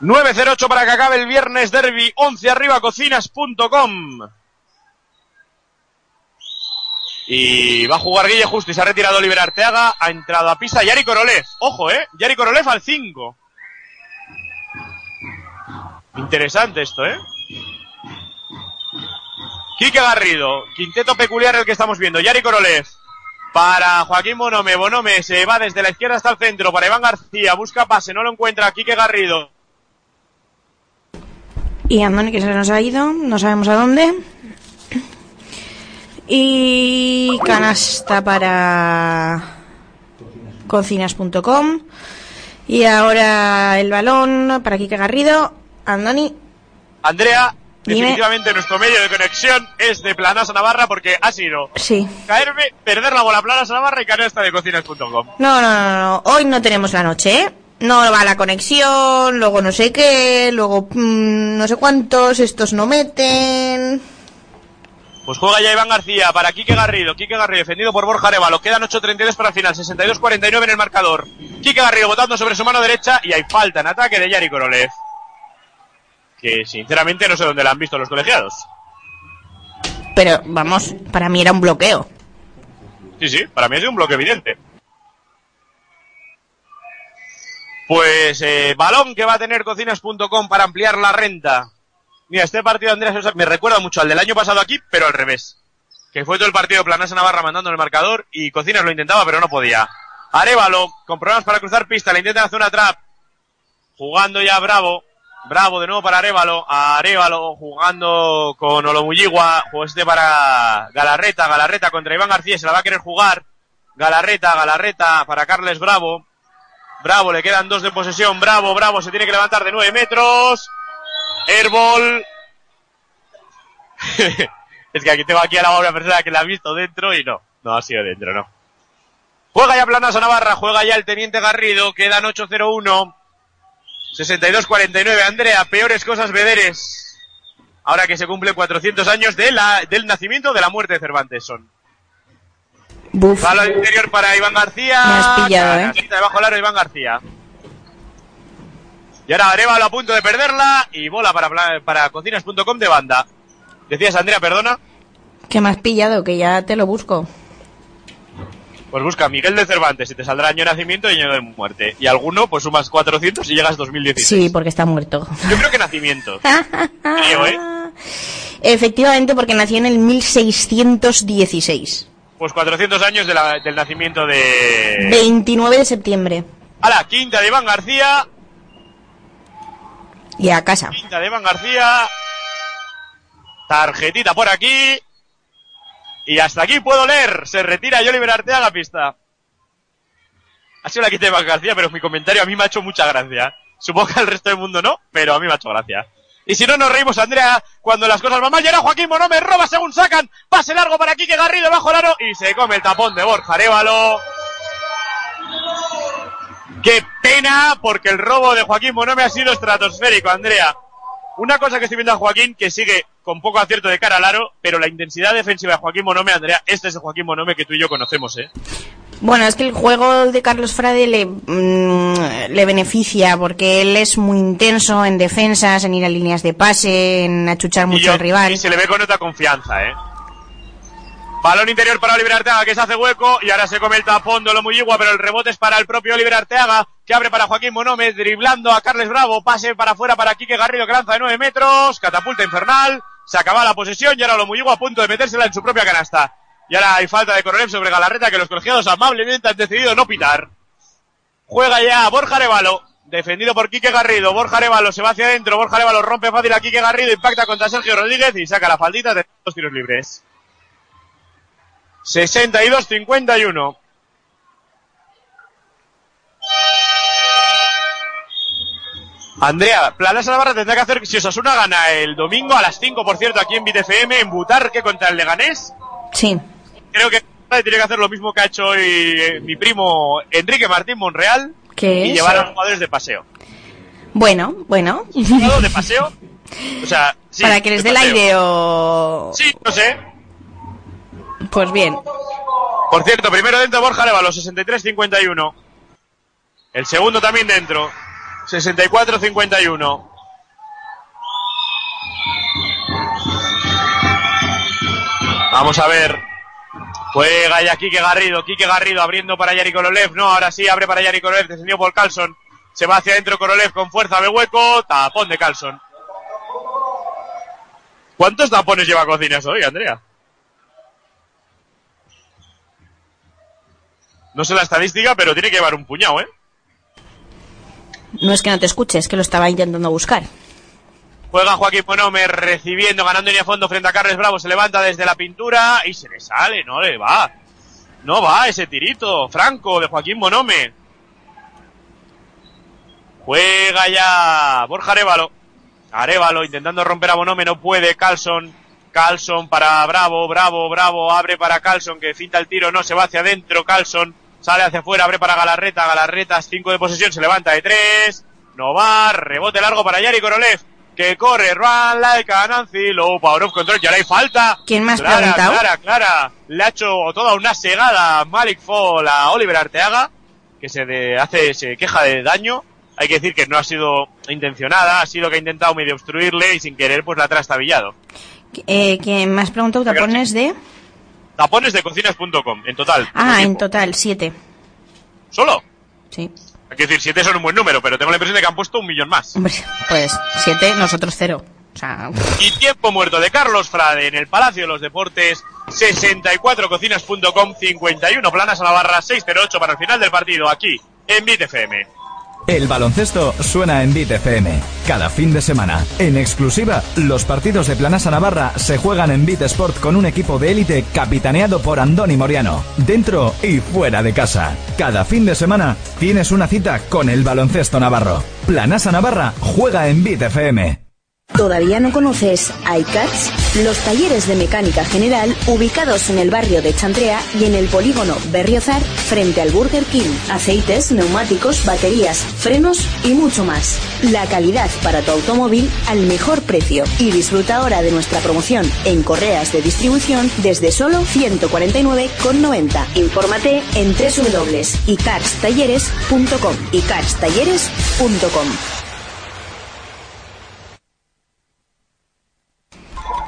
9-0-8 para que acabe el viernes derby, 11 arriba cocinas.com. Y va a jugar Guille Justo y se ha retirado Oliver Arteaga. Ha entrado a pista Yari Korolev. Ojo, eh. Yari Korolev al 5. Interesante esto, eh. Quique Garrido, quinteto peculiar el que estamos viendo. Yari Korolev. Para Joaquín Bonome, Bonome se va desde la izquierda hasta el centro. Para Iván García, busca pase, no lo encuentra. Quique Garrido. Y Andoni que se nos ha ido, no sabemos a dónde. Y canasta para cocinas.com. Y ahora el balón para Kike Garrido. Andoni, Andrea, Dime. definitivamente nuestro medio de conexión es de Planasa Navarra porque ha sido sí. caerme, perder la bola Planasa Navarra y canasta de cocinas.com. No, no, no, no, hoy no tenemos la noche, ¿eh? No va la conexión, luego no sé qué, luego mm, no sé cuántos, estos no meten. Pues juega ya Iván García para Quique Garrido. Quique Garrido defendido por Borja Arevalo. Quedan 8.32 para el final. 62-49 en el marcador. Quique Garrido botando sobre su mano derecha y hay falta en ataque de Yari Korolev. Que sinceramente no sé dónde la han visto los colegiados. Pero vamos, para mí era un bloqueo. Sí, sí, para mí es un bloque evidente. Pues eh, balón que va a tener cocinas.com para ampliar la renta. Mira, este partido, Andrés Sosa, me recuerda mucho al del año pasado aquí, pero al revés. Que fue todo el partido Planasa Navarra mandando el marcador y Cocinas lo intentaba, pero no podía. Arevalo, con problemas para cruzar pista, le intentan hacer una trap. Jugando ya Bravo. Bravo de nuevo para Arevalo. Arevalo jugando con Olomulligua. Juego este para Galarreta. Galarreta contra Iván García. Se la va a querer jugar. Galarreta, Galarreta para Carles Bravo. Bravo, le quedan dos de posesión. Bravo, Bravo, se tiene que levantar de nueve metros. Airball. es que aquí tengo aquí a la una persona que la ha visto dentro y no. No ha sido dentro, no. Juega ya Planasa Navarra, juega ya el Teniente Garrido, quedan 8-0-1. 62-49, Andrea, peores cosas Bederes. Ahora que se cumplen 400 años de la, del nacimiento de la muerte de Cervantes son. Buf. Palo interior para Iván García. Me has pillado, ¿eh? Canastita debajo del aro Iván García. Y ahora Arevalo a punto de perderla y bola para, para cocinas.com de banda. Decías, Andrea, perdona. Que me has pillado, que ya te lo busco. Pues busca Miguel de Cervantes y te saldrá año de nacimiento y año de muerte. Y alguno, pues sumas 400 y llegas a 2016. Sí, porque está muerto. Yo creo que nacimiento. Creo, ¿eh? Efectivamente, porque nació en el 1616. Pues 400 años de la- del nacimiento de... 29 de septiembre. A la quinta de Iván García. Y a casa. Quinta de Iván García. Tarjetita por aquí. Y hasta aquí puedo leer. Se retira Oliver Arteaga pista. Ha sido la quinta de Iván García, pero mi comentario a mí me ha hecho mucha gracia. Supongo que al resto del mundo no, pero a mí me ha hecho gracia. Y si no nos reímos, Andrea, cuando las cosas van mal, ahora Joaquín Monome roba según sacan. Pase largo para Quique Garrido bajo el aro y se come el tapón de Borja Arévalo. Qué pena, porque el robo de Joaquín Monome ha sido estratosférico, Andrea. Una cosa que estoy viendo a Joaquín, que sigue con poco acierto de cara al aro, pero la intensidad defensiva de Joaquín Monome, Andrea, este es el Joaquín Monome que tú y yo conocemos, ¿eh? Bueno, es que el juego de Carlos Frade le, mm, le beneficia porque él es muy intenso en defensas, en ir a líneas de pase, en achuchar mucho yo- al rival. Y se le ve con otra confianza, ¿eh? Balón interior para Oliver Arteaga, que se hace hueco, y ahora se come el tapón de Olomuyigua, pero el rebote es para el propio Oliver Arteaga, que abre para Joaquín Monome, driblando a Carles Bravo, pase para afuera para Quique Garrido, que lanza de 9 metros, catapulta infernal, se acaba la posesión, y ahora Olomuyigua a punto de metérsela en su propia canasta. Y ahora hay falta de Korolev sobre Galarreta, que los colegiados amablemente han decidido no pitar. Juega ya Borja Arevalo, defendido por Quique Garrido. Borja Arevalo se va hacia adentro. Borja Arevalo rompe fácil a Quique Garrido, impacta contra Sergio Rodríguez y saca la faldita de dos tiros libres. 62-51. Andrea, Planasa Navarra tendrá que hacer, si Osasuna gana el domingo a las 5, por cierto, aquí en BTFM, en Butarque contra el Leganés, Sí. creo que tiene que hacer lo mismo que ha hecho hoy eh, mi primo Enrique Martín Monreal ¿Qué y es? llevar a los jugadores de paseo. Bueno, bueno. ¿Jugador de paseo? O sea, sí, Para que les dé el aire o... Sí, no sé. Pues bien. Por cierto, primero dentro Borja Arevalo, 63-51. El segundo también dentro, 64-51. Vamos a ver. Juega ya Quique Garrido, Quique Garrido abriendo para Yari Korolev. No, ahora sí, abre para Yari Korolev, defendido por Carlson. Se va hacia adentro Korolev con fuerza, ve hueco, tapón de Carlson. ¿Cuántos tapones lleva cocinas hoy, Andrea? No sé la estadística, pero tiene que llevar un puñado, ¿eh? No es que no te escuches, es que lo estaba intentando buscar. Juega Joaquín Bonome recibiendo, ganando en a fondo frente a Carles Bravo. Se levanta desde la pintura y se le sale, no le va. No va ese tirito franco de Joaquín Bonome. Juega ya Borja Arevalo. Arevalo intentando romper a Bonome, no puede. Carlson. Carlson para Bravo, Bravo, Bravo. Abre para Carlson que finta el tiro, no se va hacia adentro. Carlson sale hacia afuera, abre para Galarreta. Galarreta, 5 de posesión, se levanta de 3. No va, rebote largo para Yari Korolev. Que corre, run like a Nancy, low power of control, ya le hay falta. ¿Quién más Clara, preguntado? Clara, Clara, le ha hecho toda una segada Malik Fall a Oliver Arteaga, que se de- hace, se queja de daño. Hay que decir que no ha sido intencionada, ha sido que ha intentado medio obstruirle y sin querer pues la ha trastabillado. Eh, ¿Quién más preguntado? ¿Tapones de...? Tapones de cocinas.com, en total. Ah, en total, siete. ¿Solo? Sí. Hay que decir, siete son un buen número, pero tengo la impresión de que han puesto un millón más. Hombre, pues siete, nosotros cero. O sea, Y tiempo muerto de Carlos Frade en el Palacio de los Deportes, 64cocinas.com, 51 planas a la barra, 608 para el final del partido, aquí, en BitFM. El baloncesto suena en Beat FM. Cada fin de semana, en exclusiva, los partidos de Planasa Navarra se juegan en Beat Sport con un equipo de élite capitaneado por Andoni Moriano, dentro y fuera de casa. Cada fin de semana tienes una cita con el baloncesto navarro. Planasa Navarra juega en Beat FM. ¿Todavía no conoces iCats? Los talleres de mecánica general ubicados en el barrio de Chantrea y en el polígono Berriozar frente al Burger King. Aceites, neumáticos, baterías, frenos y mucho más. La calidad para tu automóvil al mejor precio. Y disfruta ahora de nuestra promoción en correas de distribución desde solo 149,90. Infórmate en www.icarstalleres.com. icarstalleres.com.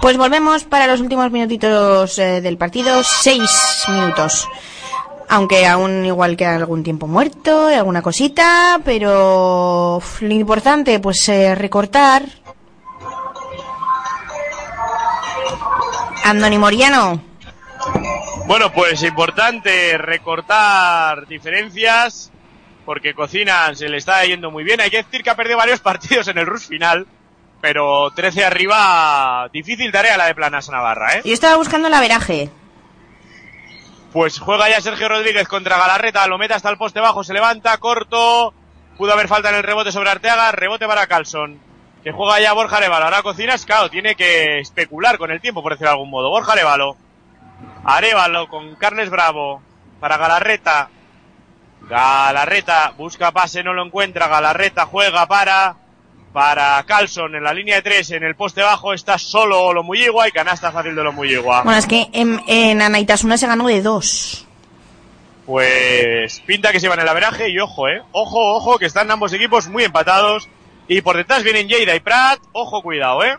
Pues volvemos para los últimos minutitos eh, del partido, seis minutos. Aunque aún igual queda algún tiempo muerto, alguna cosita, pero lo importante pues eh, recortar. Andoni Moriano, Bueno, pues importante recortar diferencias, porque Cocina se le está yendo muy bien. Hay que decir que ha perdido varios partidos en el rush final, pero 13 arriba, difícil tarea la de Planas Navarra, ¿eh? yo estaba buscando el averaje. Pues juega ya Sergio Rodríguez contra Galarreta, lo mete hasta el poste bajo, se levanta, corto, pudo haber falta en el rebote sobre Arteaga, rebote para Carlson, que juega ya Borja Arevalo, ahora Cocinas, claro, tiene que especular con el tiempo, por decirlo de algún modo, Borja Arevalo, Arevalo con Carles Bravo, para Galarreta, Galarreta busca pase, no lo encuentra, Galarreta juega para, para Carlson en la línea de tres, en el poste bajo está solo Lomuyigua y canasta fácil de Lomuyigua. Bueno, es que en, en Anaitasuna se ganó de dos. Pues pinta que se van el averaje y ojo, eh. Ojo, ojo, que están ambos equipos muy empatados. Y por detrás vienen Lleida y Prat. Ojo, cuidado, eh.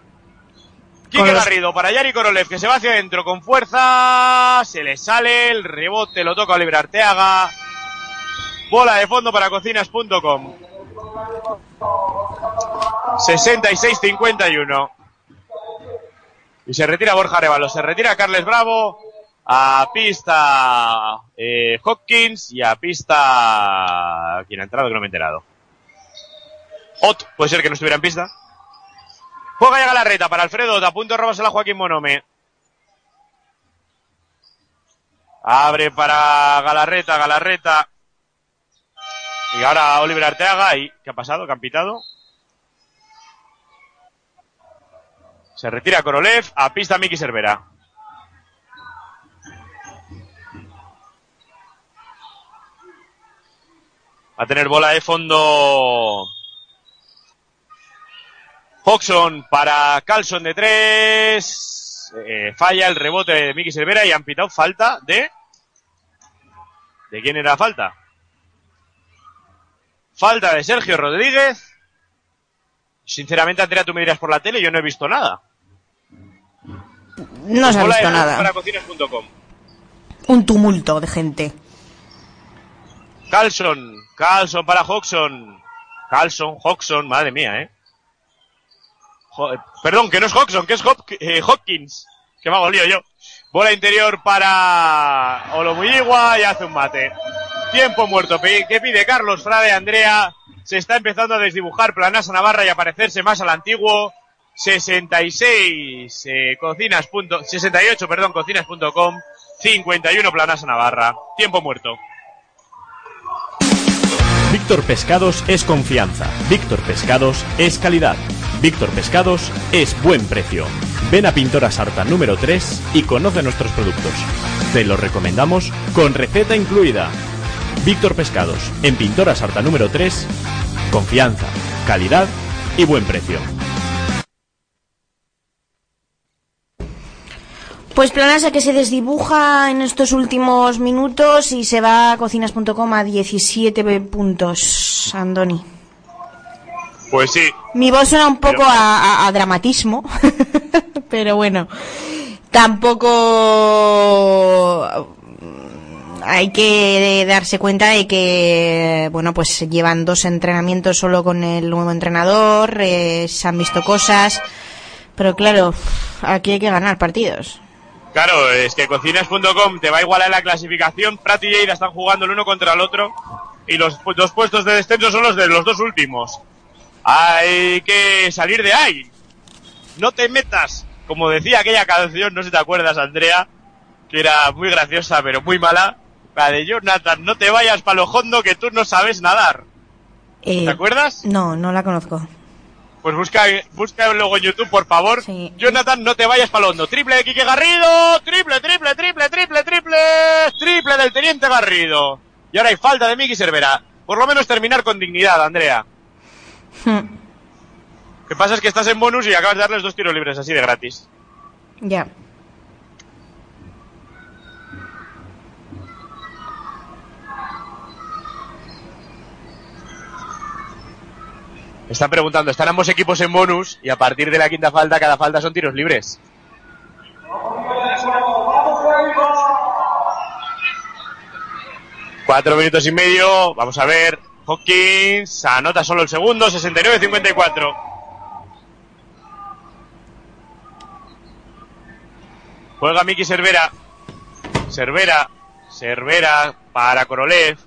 Quique Garrido para Yari Korolev que se va hacia adentro con fuerza. Se le sale el rebote, lo toca Oliver Arteaga. Bola de fondo para cocinas.com. 66-51. Y se retira Borja Arevalo, se retira Carles Bravo, a pista eh, Hopkins y a pista... ¿Quién ha entrado? Que no me he enterado. Ot, puede ser que no estuviera en pista. Juega ya Galarreta para Alfredo, Ot, a punto de robársela a Joaquín Monome. Abre para Galarreta, Galarreta. Y ahora Oliver Arteaga. ¿Y qué ha pasado? ¿Qué han pitado? Se retira Korolev, a pista Miki Cervera. Va a tener bola de fondo. Hodgson para Carlson de tres. Eh, falla el rebote de Miki Cervera y han pitado falta de. ¿De quién era falta? Falta de Sergio Rodríguez. Sinceramente, Andrea, tú me dirás por la tele, yo no he visto nada. No se ha visto nada. Para cocinas.com. Un tumulto de gente. Carlson, Carlson para Hodgson. Carlson, Hodgson, madre mía, eh. Jo- perdón, que no es Hodgson, que es Hop- eh, Hopkins. Que me hago lío yo. Bola interior para Olomuyigua y hace un mate. Tiempo muerto que pide Carlos Frade Andrea. Se está empezando a desdibujar Planasa Navarra y a parecerse más al antiguo. 66 eh, punto- 68 perdón cocinas.com 51 Planasa Navarra tiempo muerto Víctor Pescados es confianza. Víctor Pescados es calidad. Víctor Pescados es buen precio. Ven a Pintora Sarta número 3 y conoce nuestros productos. Te los recomendamos con receta incluida. Víctor Pescados, en Pintora Sarta número 3, confianza, calidad y buen precio. Pues Planasa que se desdibuja en estos últimos minutos y se va a cocinas.com a 17 puntos, Andoni. pues sí Mi voz suena un poco a, a- a dramatismo, pero bueno, tampoco hay que darse cuenta de que, bueno, pues llevan dos entrenamientos solo con el nuevo entrenador, eh, se han visto cosas, pero claro, aquí hay que ganar partidos. Claro, es que cocinas.com te va a igualar la clasificación. Prat y Lleida están jugando el uno contra el otro. Y los dos puestos de descenso son los de los dos últimos. Hay que salir de ahí. No te metas. Como decía aquella canción, no sé si te acuerdas, Andrea, que era muy graciosa pero muy mala. La de Jonathan, no te vayas para lo hondo que tú no sabes nadar. Eh, ¿Te acuerdas? No, no la conozco. Pues busca, busca luego en YouTube, por favor. Jonathan, no te vayas para hondo. Triple de Quique Garrido. Triple, triple, triple, triple, triple. Triple del Teniente Garrido. Y ahora hay falta de Miki Cervera. Por lo menos terminar con dignidad, Andrea. Lo que pasa es que estás en bonus y acabas de darles dos tiros libres así de gratis. Ya. Están preguntando, están ambos equipos en bonus y a partir de la quinta falta, cada falta son tiros libres. Cuatro minutos y medio, vamos a ver. Hawkins anota solo el segundo, 69-54. Juega Miki Cervera. Cervera. Cervera para Korolev.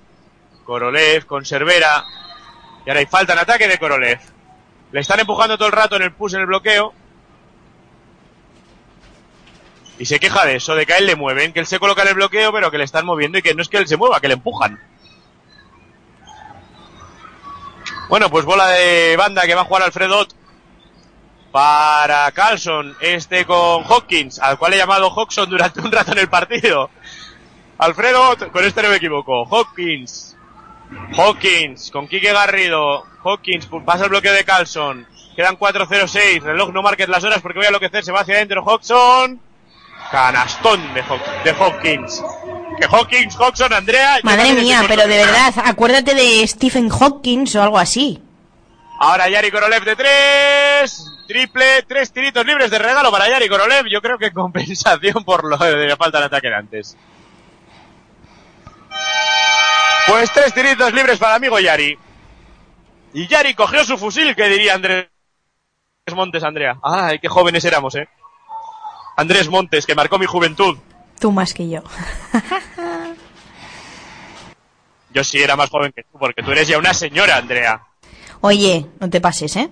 Korolev con Cervera. Y ahora hay falta en ataque de Korolev. Le están empujando todo el rato en el push, en el bloqueo. Y se queja de eso, de que a él le mueven, que él se coloca en el bloqueo, pero que le están moviendo y que no es que él se mueva, que le empujan. Bueno, pues bola de banda que va a jugar Alfredo Ott para Carlson, este con Hawkins, al cual he llamado Hodgson durante un rato en el partido. Alfredo Ott, con este no me equivoco. Hawkins, Hawkins, con Quique Garrido. Hawkins, pasa el bloqueo de Carlson. Quedan 4-0-6. Reloj, no marques las horas porque voy a enloquecer. Se va hacia adentro Hodgson. Canastón de, Haw- de Hawkins. Que Hawkins, Hodgson, Andrea. Madre mía, pero de verdad, acuérdate de Stephen Hawkings o algo así. Ahora Yari Korolev de tres. Triple, tres tiritos libres de regalo para Yari Korolev. Yo creo que en compensación por lo de la falta de ataque de antes. Pues tres tiritos libres para amigo Yari. Y Yari cogió su fusil, que diría Andrés Montes, Andrea. Ay, qué jóvenes éramos, eh. Andrés Montes, que marcó mi juventud. Tú más que yo. Yo sí era más joven que tú, porque tú eres ya una señora, Andrea. Oye, no te pases, ¿eh?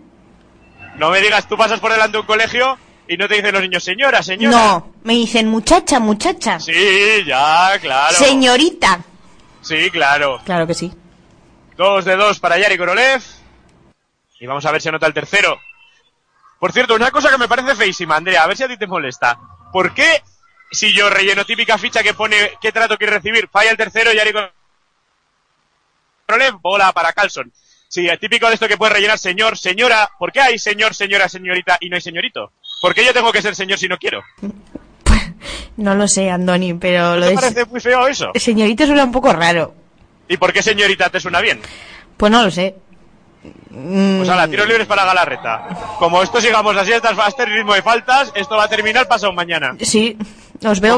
No me digas, tú pasas por delante de un colegio y no te dicen los niños, señora, señora. No, me dicen muchacha, muchacha. Sí, ya, claro. Señorita. Sí, claro. Claro que sí. Dos de dos para Yari Korolev. Y vamos a ver si anota el tercero. Por cierto, una cosa que me parece feísima, Andrea, a ver si a ti te molesta. ¿Por qué, si yo relleno típica ficha que pone qué trato quiere recibir, falla el tercero, Yari Korolev, bola para Carlson? Sí, es típico de esto que puede rellenar señor, señora. ¿Por qué hay señor, señora, señorita y no hay señorito? ¿Por qué yo tengo que ser señor si no quiero? No lo sé, Andoni, pero lo ¿Te de parece muy feo eso? señorito suena un poco raro. ¿Y por qué señorita te suena bien? Pues no lo sé. Mm, Pues ahora, tiros libres para Galarreta. Como esto sigamos así, estas, este ritmo de faltas, esto va a terminar pasado mañana. Sí, os veo...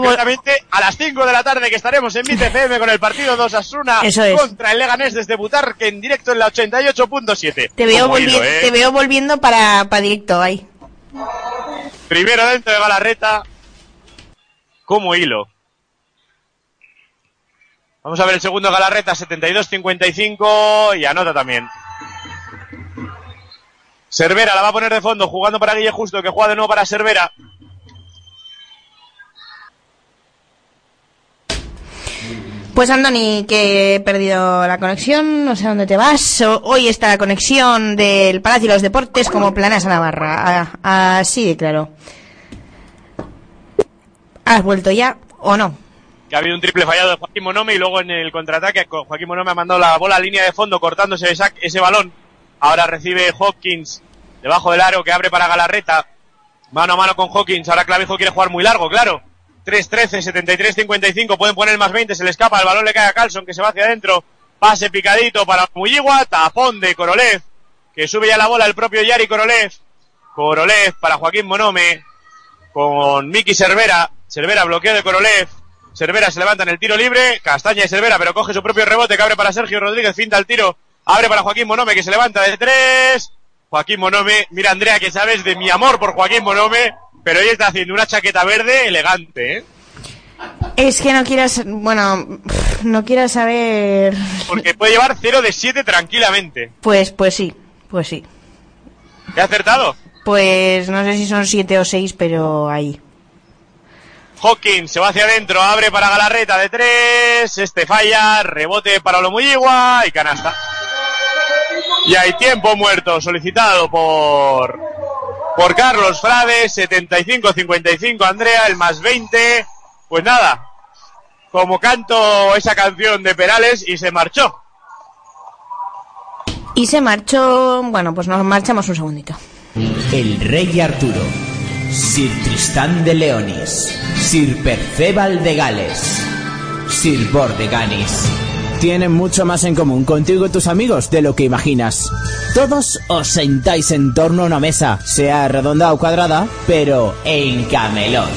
a las 5 de la tarde que estaremos en BTFM con el partido 2 Asuna Eso es. contra el Leganés desde Butarque en directo en la 88.7. Te veo, volvi- ¿eh? te veo volviendo para, para directo ahí. Primero dentro de Galarreta. Como hilo. Vamos a ver el segundo Galarreta, 72-55 y anota también. Cervera la va a poner de fondo, jugando para Guille Justo, que juega de nuevo para Cervera. Pues Andoni, que he perdido la conexión, no sé dónde te vas. Hoy está la conexión del Palacio de los Deportes como Planasa Navarra. Ah, Así de claro. ¿Has vuelto ya o no? que ha habido un triple fallado de Joaquín Monome y luego en el contraataque co- Joaquín Monome ha mandado la bola a línea de fondo cortándose ese balón. Ahora recibe Hopkins debajo del aro que abre para Galarreta. Mano a mano con Hawkins. Ahora Clavijo quiere jugar muy largo, claro. 3-13, 73-55. Pueden poner más 20. Se le escapa. El balón le cae a Carlson que se va hacia adentro. Pase picadito para Muyigua. Tapón de Korolev. Que sube ya la bola el propio Yari Korolev. Korolev para Joaquín Monome. Con Miki Cervera. Cervera bloqueo de Korolev. Cervera se levanta en el tiro libre. Castaña y Cervera, pero coge su propio rebote que abre para Sergio Rodríguez. Finta el tiro. Abre para Joaquín Monome que se levanta de tres. Joaquín Monome. Mira, Andrea, que sabes de mi amor por Joaquín Monome. Pero hoy está haciendo una chaqueta verde elegante, ¿eh? Es que no quieras, bueno, no quieras saber. Porque puede llevar 0 de 7 tranquilamente. Pues, pues sí, pues sí. ¿Te ha acertado? Pues no sé si son siete o seis, pero ahí. Hawkins se va hacia adentro, abre para Galarreta de tres, este falla, rebote para Olomuyigua y canasta. Y hay tiempo muerto solicitado por por Carlos Frade, 75-55 Andrea, el más 20. Pues nada, como canto esa canción de Perales y se marchó. Y se marchó, bueno, pues nos marchamos un segundito. El rey Arturo, Sir Tristán de Leonis, Sir Perceval de Gales, Sir Bordeganis. Tienen mucho más en común contigo y tus amigos de lo que imaginas. Todos os sentáis en torno a una mesa, sea redonda o cuadrada, pero en Camelot.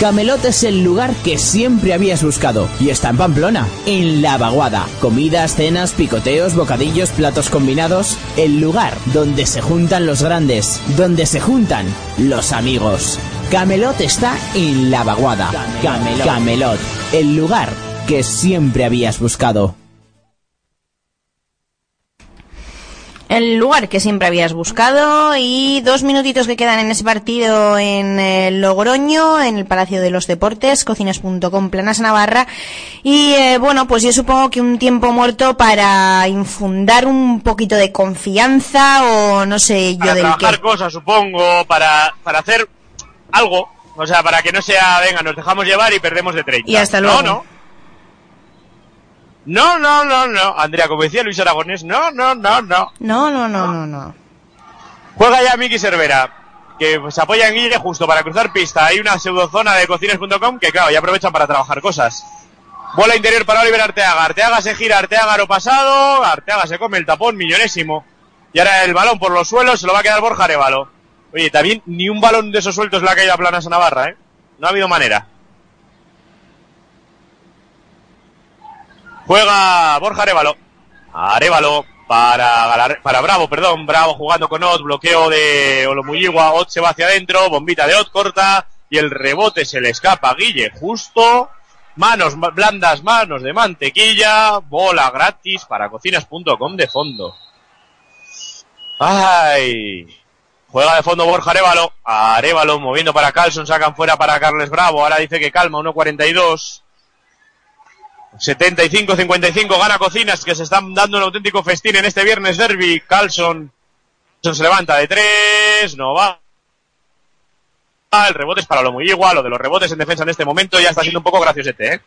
Camelot es el lugar que siempre habías buscado y está en Pamplona, en La Vaguada. Comidas, cenas, picoteos, bocadillos, platos combinados. El lugar donde se juntan los grandes, donde se juntan los amigos. Camelot está en La Vaguada. Camelot. Camelot, el lugar que siempre habías buscado. El lugar que siempre habías buscado y dos minutitos que quedan en ese partido en eh, Logroño, en el Palacio de los Deportes, cocinas.com, Planas Navarra. Y eh, bueno, pues yo supongo que un tiempo muerto para infundar un poquito de confianza o no sé yo Para del trabajar qué. cosas, supongo, para, para hacer algo. O sea, para que no sea, venga, nos dejamos llevar y perdemos de 30. Y hasta luego. no. No, no, no, no. Andrea, como decía Luis Aragonés, no, no, no, no. No, no, no, no, no. Juega ya Miki Cervera, que se apoya en Guille justo para cruzar pista. Hay una pseudozona de cocines.com que, claro, ya aprovechan para trabajar cosas. Bola interior para Oliver Arteaga. Arteaga se gira, Arteaga lo pasado. Arteaga se come el tapón, millonésimo. Y ahora el balón por los suelos se lo va a quedar Borja Arevalo. Oye, también ni un balón de esos sueltos le ha caído a Planas a Navarra, ¿eh? No ha habido manera. Juega Borja Arevalo. Arevalo para, para Bravo, perdón. Bravo jugando con Ot, bloqueo de Olomuyigua. Ot se va hacia adentro, bombita de Ot corta. Y el rebote se le escapa a Guille justo. Manos ma- blandas, manos de mantequilla. Bola gratis para cocinas.com de fondo. Ay. Juega de fondo Borja Arevalo. Arevalo moviendo para Carlson, sacan fuera para Carles Bravo. Ahora dice que calma, 1.42. 75-55 gana Cocinas, que se están dando un auténtico festín en este viernes derby. Carlson, se levanta de tres, no va. El rebote es para lo muy igual, lo de los rebotes en defensa en este momento ya está siendo un poco graciosete, ¿eh?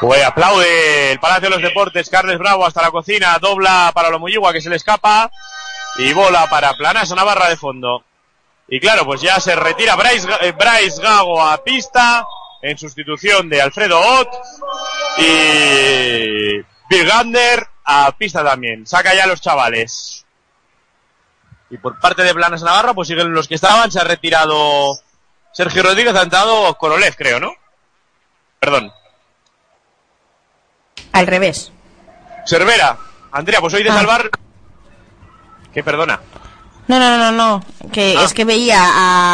Pues aplaude el Palacio de los Deportes, Carles Bravo hasta la cocina, dobla para lo muy igual que se le escapa y bola para Planasa Navarra de fondo. Y claro, pues ya se retira Bryce, eh, Bryce Gago a pista en sustitución de Alfredo Ott y Bill Gander a pista también. Saca ya a los chavales. Y por parte de Planas Navarra, pues siguen los que estaban. Se ha retirado Sergio Rodríguez, ha entrado Korolev, creo, ¿no? Perdón. Al revés. Cervera. Andrea, pues hoy de Ah. salvar. ¿Qué perdona? No, no, no, no, que Ah. es que veía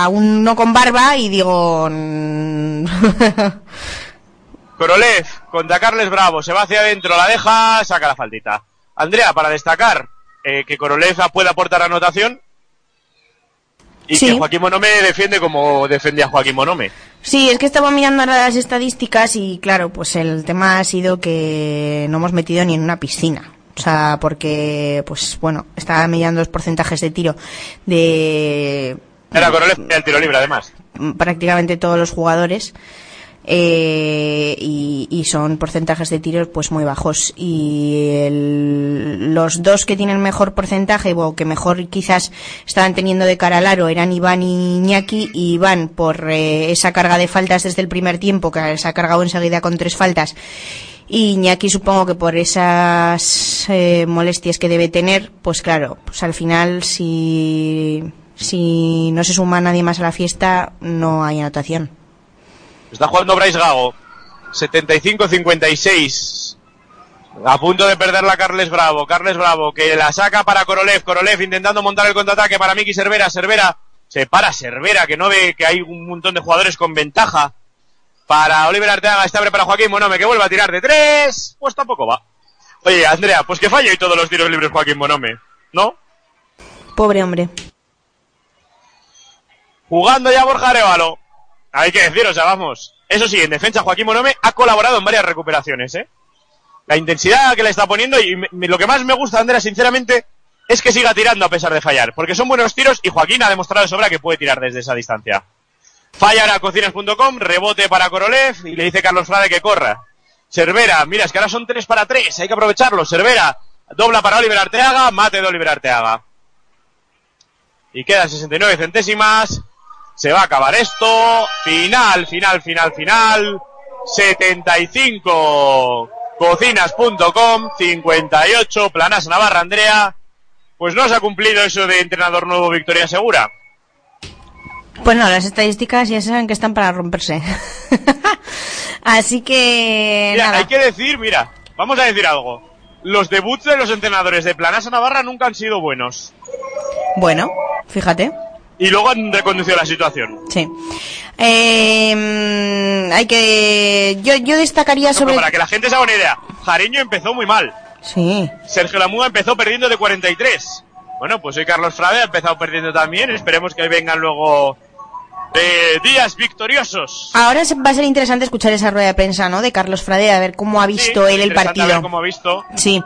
a uno con barba y digo... mm, Korolev contra Carles Bravo, se va hacia adentro, la deja, saca la faltita. Andrea, para destacar eh, que Korolev puede aportar anotación y Sí. que Joaquín Monome defiende como defendía Joaquín Monome. Sí, es que estaba mirando ahora las estadísticas y claro, pues el tema ha sido que no hemos metido ni en una piscina. O sea, porque, pues bueno, estaba mirando los porcentajes de tiro de Era Korolev el tiro libre, además. mm, prácticamente todos los jugadores eh, y, y son porcentajes de tiros pues muy bajos y el- los dos que tienen mejor porcentaje o que mejor quizás estaban teniendo de cara al aro eran Iván y Iñaki y Iván por eh, esa carga de faltas desde el primer tiempo que se ha cargado enseguida con tres faltas y Iñaki supongo que por esas eh, molestias que debe tener, pues claro, pues al final si, si no se suma nadie más a la fiesta, no hay anotación. Está jugando Bryce Gago. 75-56. A punto de perder la Carles Bravo. Carles Bravo que la saca para Korolev. Korolev intentando montar el contraataque para Miki Cervera. Cervera se para Cervera que no ve que hay un montón de jugadores con ventaja. Para Oliver Arteaga está abre para Joaquín Monome que vuelve a tirar de tres. Pues tampoco va. Oye, Andrea, pues que falle y todos los tiros libres Joaquín Monome. ¿No? Pobre hombre. Jugando ya Borja Arevalo. Hay que decir, o sea, vamos. Eso sí, en defensa Joaquín Monome ha colaborado en varias recuperaciones, ¿eh? La intensidad que le está poniendo y lo que más me gusta, Andrea, sinceramente, es que siga tirando a pesar de fallar. Porque son buenos tiros y Joaquín ha demostrado de sobra que puede tirar desde esa distancia. Falla ahora cocinas.com, rebote para Korolev y le dice Carlos Frade que corra. Cervera, mira, es que ahora son tres para tres, hay que aprovecharlo. Cervera, dobla para Oliver Arteaga, mate de Oliver Arteaga. Y quedan 69 centésimas. Se va a acabar esto. Final, final, final, final. 75 cocinas.com 58 Planas Navarra Andrea. Pues no se ha cumplido eso de entrenador nuevo Victoria Segura. Pues no, las estadísticas ya saben que están para romperse. Así que Mira, nada. hay que decir, mira, vamos a decir algo. Los debuts de los entrenadores de Planasa Navarra nunca han sido buenos. Bueno, fíjate. Y luego han reconducido la situación. Sí. Eh, hay que. Yo, yo destacaría No, sobre. para que la gente se haga una idea, Jareño empezó muy mal. Sí. Sergio Lamúa empezó perdiendo de 43. Bueno, pues hoy Carlos Frade ha empezado perdiendo también. Esperemos que vengan luego eh, días victoriosos. Ahora va a ser interesante escuchar esa rueda de prensa, ¿no? De Carlos Frade, a ver cómo ha visto él el Interesante a partido. ver cómo ha visto. Sí,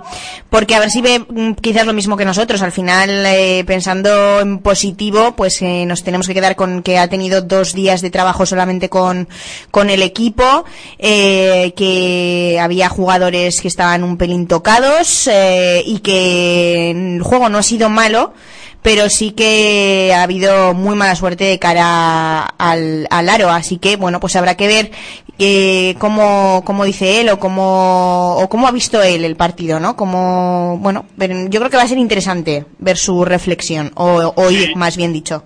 porque a ver si ve mm, quizás lo mismo que nosotros. Al final, eh, pensando en positivo, pues eh, nos tenemos que quedar con que ha tenido dos días de trabajo solamente con, con el equipo, eh, que había jugadores que estaban un pelín tocados eh, y que el juego no ha sido malo. Pero sí que ha habido muy mala suerte de cara al, al aro, así que bueno, pues habrá que ver eh, cómo, cómo dice él o cómo, o cómo ha visto él el partido, ¿no? Como, bueno, yo creo que va a ser interesante ver su reflexión, o oír, Sí. más bien dicho.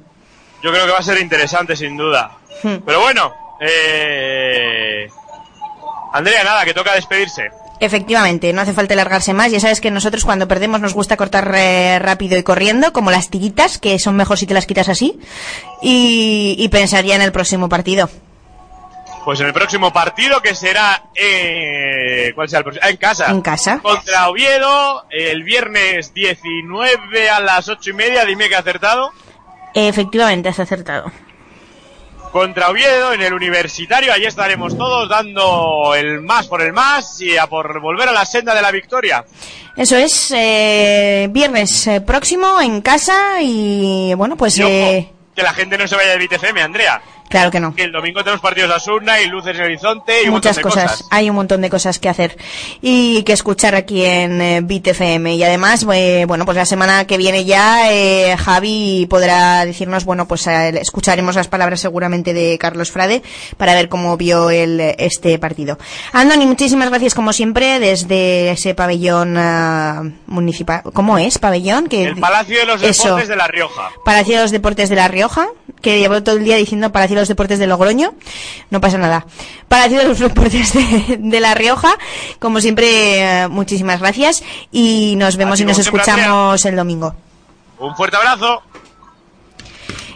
Yo creo que va a ser interesante, sin duda. Hmm. Pero bueno, eh... Andrea, nada, que toca despedirse. Efectivamente, no hace falta alargarse más. Ya sabes que nosotros cuando perdemos nos gusta cortar eh, rápido y corriendo, como las tiritas, que son mejor si te las quitas así. Y, y pensaría en el próximo partido. Pues en el próximo partido, que será... Eh... ¿Cuál será el próximo? Ah, en casa. En casa. Contra Oviedo, el viernes 19 a las ocho y media. Dime que he acertado. Efectivamente, has acertado. Contra Oviedo en el Universitario. Allí estaremos todos dando el más por el más y a por volver a la senda de la victoria. Eso es, eh, viernes eh, próximo en casa y bueno, pues Y ojo, eh, que la gente no se vaya de BTFM, Andrea. Claro que no. Que el domingo tenemos partidos de Asurna y luces en el horizonte y un Muchas montón de cosas. hay un montón de cosas que hacer y que escuchar aquí en eh, Beat FM y además eh, bueno pues la semana que viene ya eh, Javi podrá decirnos bueno pues eh, escucharemos las palabras seguramente de Carlos Frade para ver cómo vio el, este partido Andoni muchísimas gracias como siempre desde ese pabellón ah, municipal ¿cómo es pabellón? que El Palacio de los Eso. Deportes de La Rioja. Palacio de los Deportes de La Rioja, que llevo todo el día diciendo Palacio de los Deportes de Logroño, no pasa nada. Palacio de los Deportes de, de La Rioja, como siempre, muchísimas gracias y nos vemos y nos escuchamos el domingo. Un fuerte abrazo.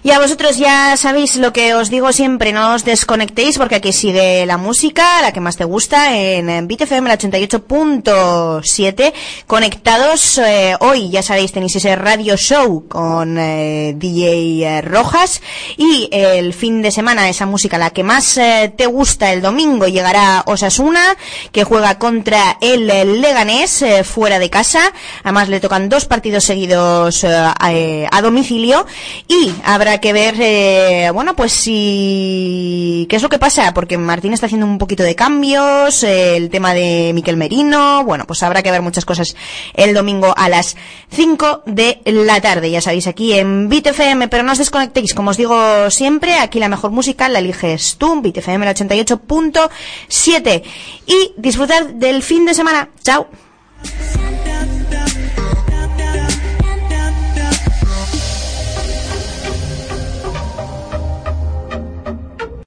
Y a vosotros ya sabéis lo que os digo siempre, no os desconectéis porque aquí sigue la música, la que más te gusta, en BitFM la 88.7, conectados eh, hoy, ya sabéis, tenéis ese radio show con eh, DJ eh, Rojas. Y el fin de semana esa música, la que más te gusta el domingo, llegará Osasuna, que juega contra el Leganés fuera de casa, además le tocan dos partidos seguidos a domicilio. Y habrá que ver, eh, bueno, pues si... ¿Qué es lo que pasa? Porque Martín está haciendo un poquito de cambios, eh, el tema de Miquel Merino, bueno, pues habrá que ver muchas cosas el domingo a las 5 de la tarde, ya sabéis, aquí en BitFM, pero no os desconectéis, como os digo siempre, aquí la mejor música la eliges tú, BitFM el 88.7 y disfrutar del fin de semana. Chao.